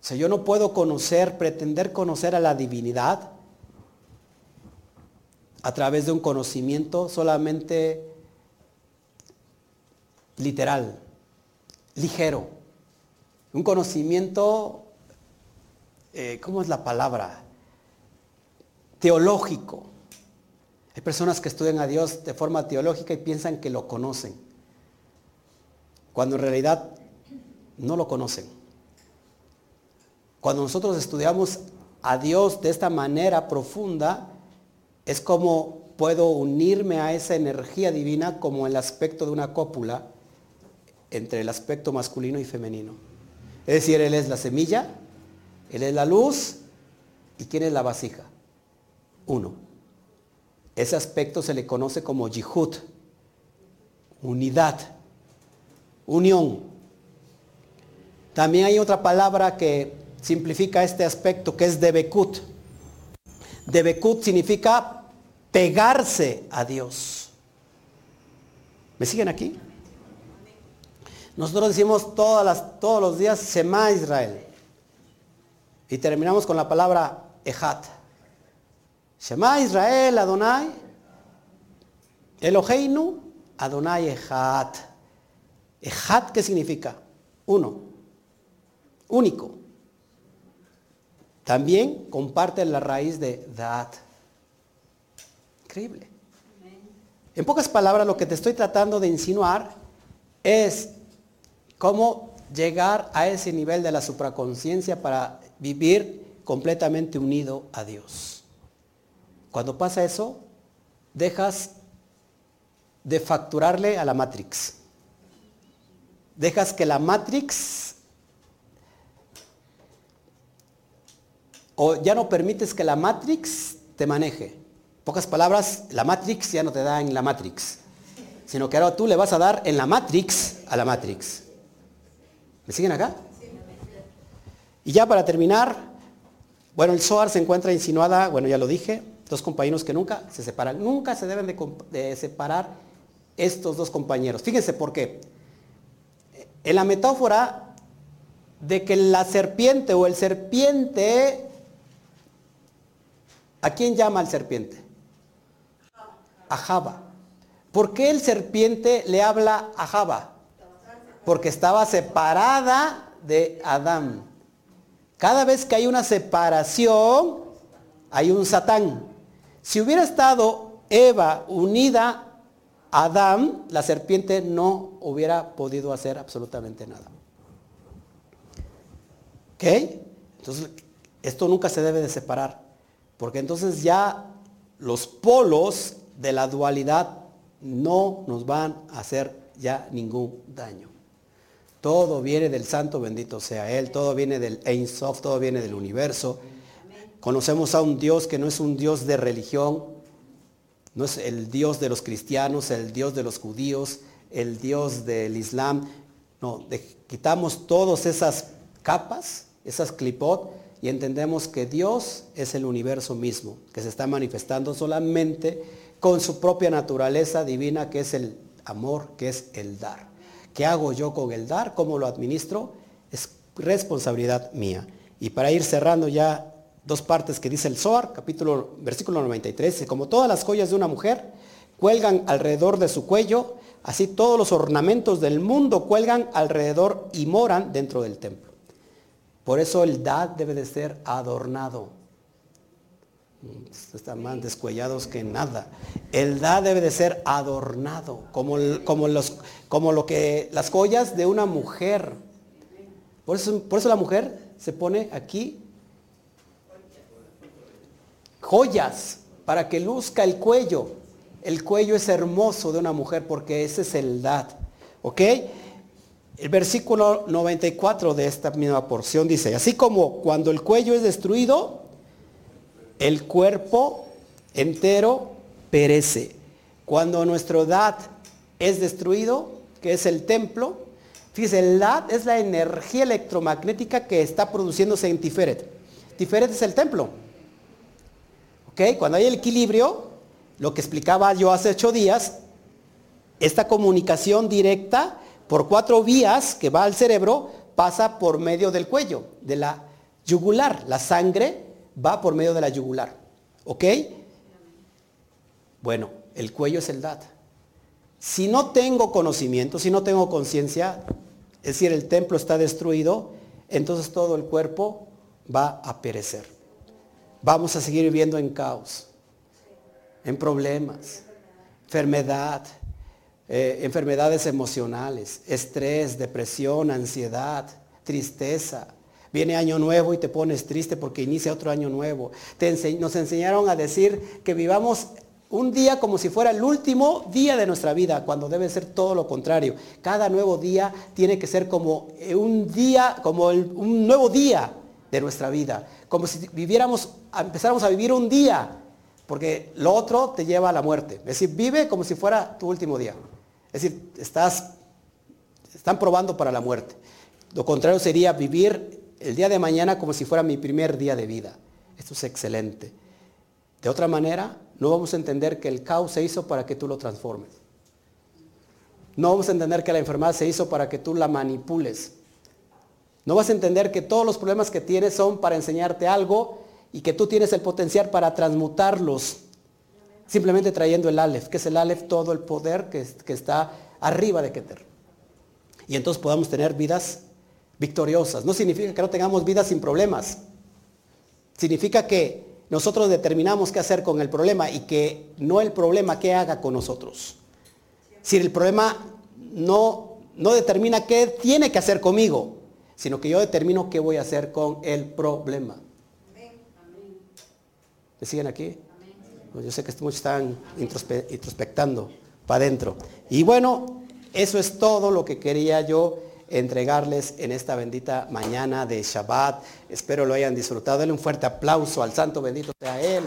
O sea, yo no puedo conocer, pretender conocer a la divinidad a través de un conocimiento solamente literal, ligero. Un conocimiento, eh, ¿cómo es la palabra? Teológico. Hay personas que estudian a Dios de forma teológica y piensan que lo conocen, cuando en realidad no lo conocen. Cuando nosotros estudiamos a Dios de esta manera profunda, es como puedo unirme a esa energía divina como el aspecto de una cópula entre el aspecto masculino y femenino. Es decir, Él es la semilla, Él es la luz y ¿quién es la vasija? Uno. Ese aspecto se le conoce como yihud, unidad, unión. También hay otra palabra que simplifica este aspecto que es debekut. Debekut significa pegarse a Dios. ¿Me siguen aquí? Nosotros decimos todas las, todos los días Sema Israel. Y terminamos con la palabra Ejat. Shema Israel Adonai. Eloheinu Adonai Ejat. Ejat, ¿qué significa? Uno. Único. También comparte la raíz de Dat. Increíble. En pocas palabras, lo que te estoy tratando de insinuar es cómo llegar a ese nivel de la supraconciencia para vivir completamente unido a Dios. Cuando pasa eso, dejas de facturarle a la Matrix. Dejas que la Matrix o ya no permites que la Matrix te maneje. Pocas palabras, la Matrix ya no te da en la Matrix, sino que ahora tú le vas a dar en la Matrix a la Matrix. ¿Me siguen acá? Y ya para terminar, bueno, el SOAR se encuentra insinuada, bueno, ya lo dije, dos compañeros que nunca se separan. Nunca se deben de, de separar estos dos compañeros. Fíjense por qué. En la metáfora de que la serpiente o el serpiente, ¿a quién llama el serpiente? A Java. ¿Por qué el serpiente le habla a Java? Porque estaba separada de Adán. Cada vez que hay una separación, hay un Satán. Si hubiera estado Eva unida a Adán, la serpiente no hubiera podido hacer absolutamente nada. ¿Ok? Entonces, esto nunca se debe de separar, porque entonces ya los polos de la dualidad no nos van a hacer ya ningún daño. Todo viene del santo, bendito sea Él, todo viene del Ein Sof, todo viene del universo. Conocemos a un Dios que no es un Dios de religión, no es el Dios de los cristianos, el Dios de los judíos, el Dios del Islam. No, quitamos todas esas capas, esas clipot, y entendemos que Dios es el universo mismo, que se está manifestando solamente con su propia naturaleza divina, que es el amor, que es el dar. ¿Qué hago yo con el dar? ¿Cómo lo administro? Es responsabilidad mía. Y para ir cerrando ya dos partes que dice el Zohar, capítulo, versículo 93, como todas las joyas de una mujer cuelgan alrededor de su cuello, así todos los ornamentos del mundo cuelgan alrededor y moran dentro del templo. Por eso el dad debe de ser adornado. Están más descuellados que nada. El dad debe de ser adornado, como, como, los, como lo que, las joyas de una mujer. Por eso, por eso la mujer se pone aquí joyas para que luzca el cuello. El cuello es hermoso de una mujer porque ese es el dad. ¿Ok? El versículo 94 de esta misma porción dice, así como cuando el cuello es destruido, el cuerpo entero perece. Cuando nuestro dad es destruido, que es el templo, fíjese, el dad es la energía electromagnética que está produciéndose en Tiferet. Tiferet es el templo. Cuando hay el equilibrio, lo que explicaba yo hace ocho días, esta comunicación directa por cuatro vías que va al cerebro pasa por medio del cuello, de la yugular. La sangre va por medio de la yugular. ¿Ok? Bueno, el cuello es el DAT. Si no tengo conocimiento, si no tengo conciencia, es decir, el templo está destruido, entonces todo el cuerpo va a perecer vamos a seguir viviendo en caos, en problemas, enfermedad, eh, enfermedades emocionales, estrés, depresión, ansiedad, tristeza. Viene año nuevo y te pones triste porque inicia otro año nuevo. nos enseñaron a decir que vivamos un día como si fuera el último día de nuestra vida, cuando debe ser todo lo contrario. Cada nuevo día tiene que ser como un día, como un nuevo día de nuestra vida como si viviéramos, empezáramos a vivir un día, porque lo otro te lleva a la muerte. Es decir, vive como si fuera tu último día. Es decir, estás, están probando para la muerte. Lo contrario sería vivir el día de mañana como si fuera mi primer día de vida. Esto es excelente. De otra manera, no vamos a entender que el caos se hizo para que tú lo transformes. No vamos a entender que la enfermedad se hizo para que tú la manipules. No vas a entender que todos los problemas que tienes son para enseñarte algo y que tú tienes el potencial para transmutarlos. Simplemente trayendo el Aleph, que es el Aleph, todo el poder que, que está arriba de Keter. Y entonces podamos tener vidas victoriosas. No significa que no tengamos vidas sin problemas. Significa que nosotros determinamos qué hacer con el problema y que no el problema qué haga con nosotros. Si el problema no, no determina qué tiene que hacer conmigo, sino que yo determino qué voy a hacer con el problema. ¿Me siguen aquí? Yo sé que muchos están introspectando para adentro. Y bueno, eso es todo lo que quería yo entregarles en esta bendita mañana de Shabbat. Espero lo hayan disfrutado. Denle un fuerte aplauso al Santo bendito sea Él.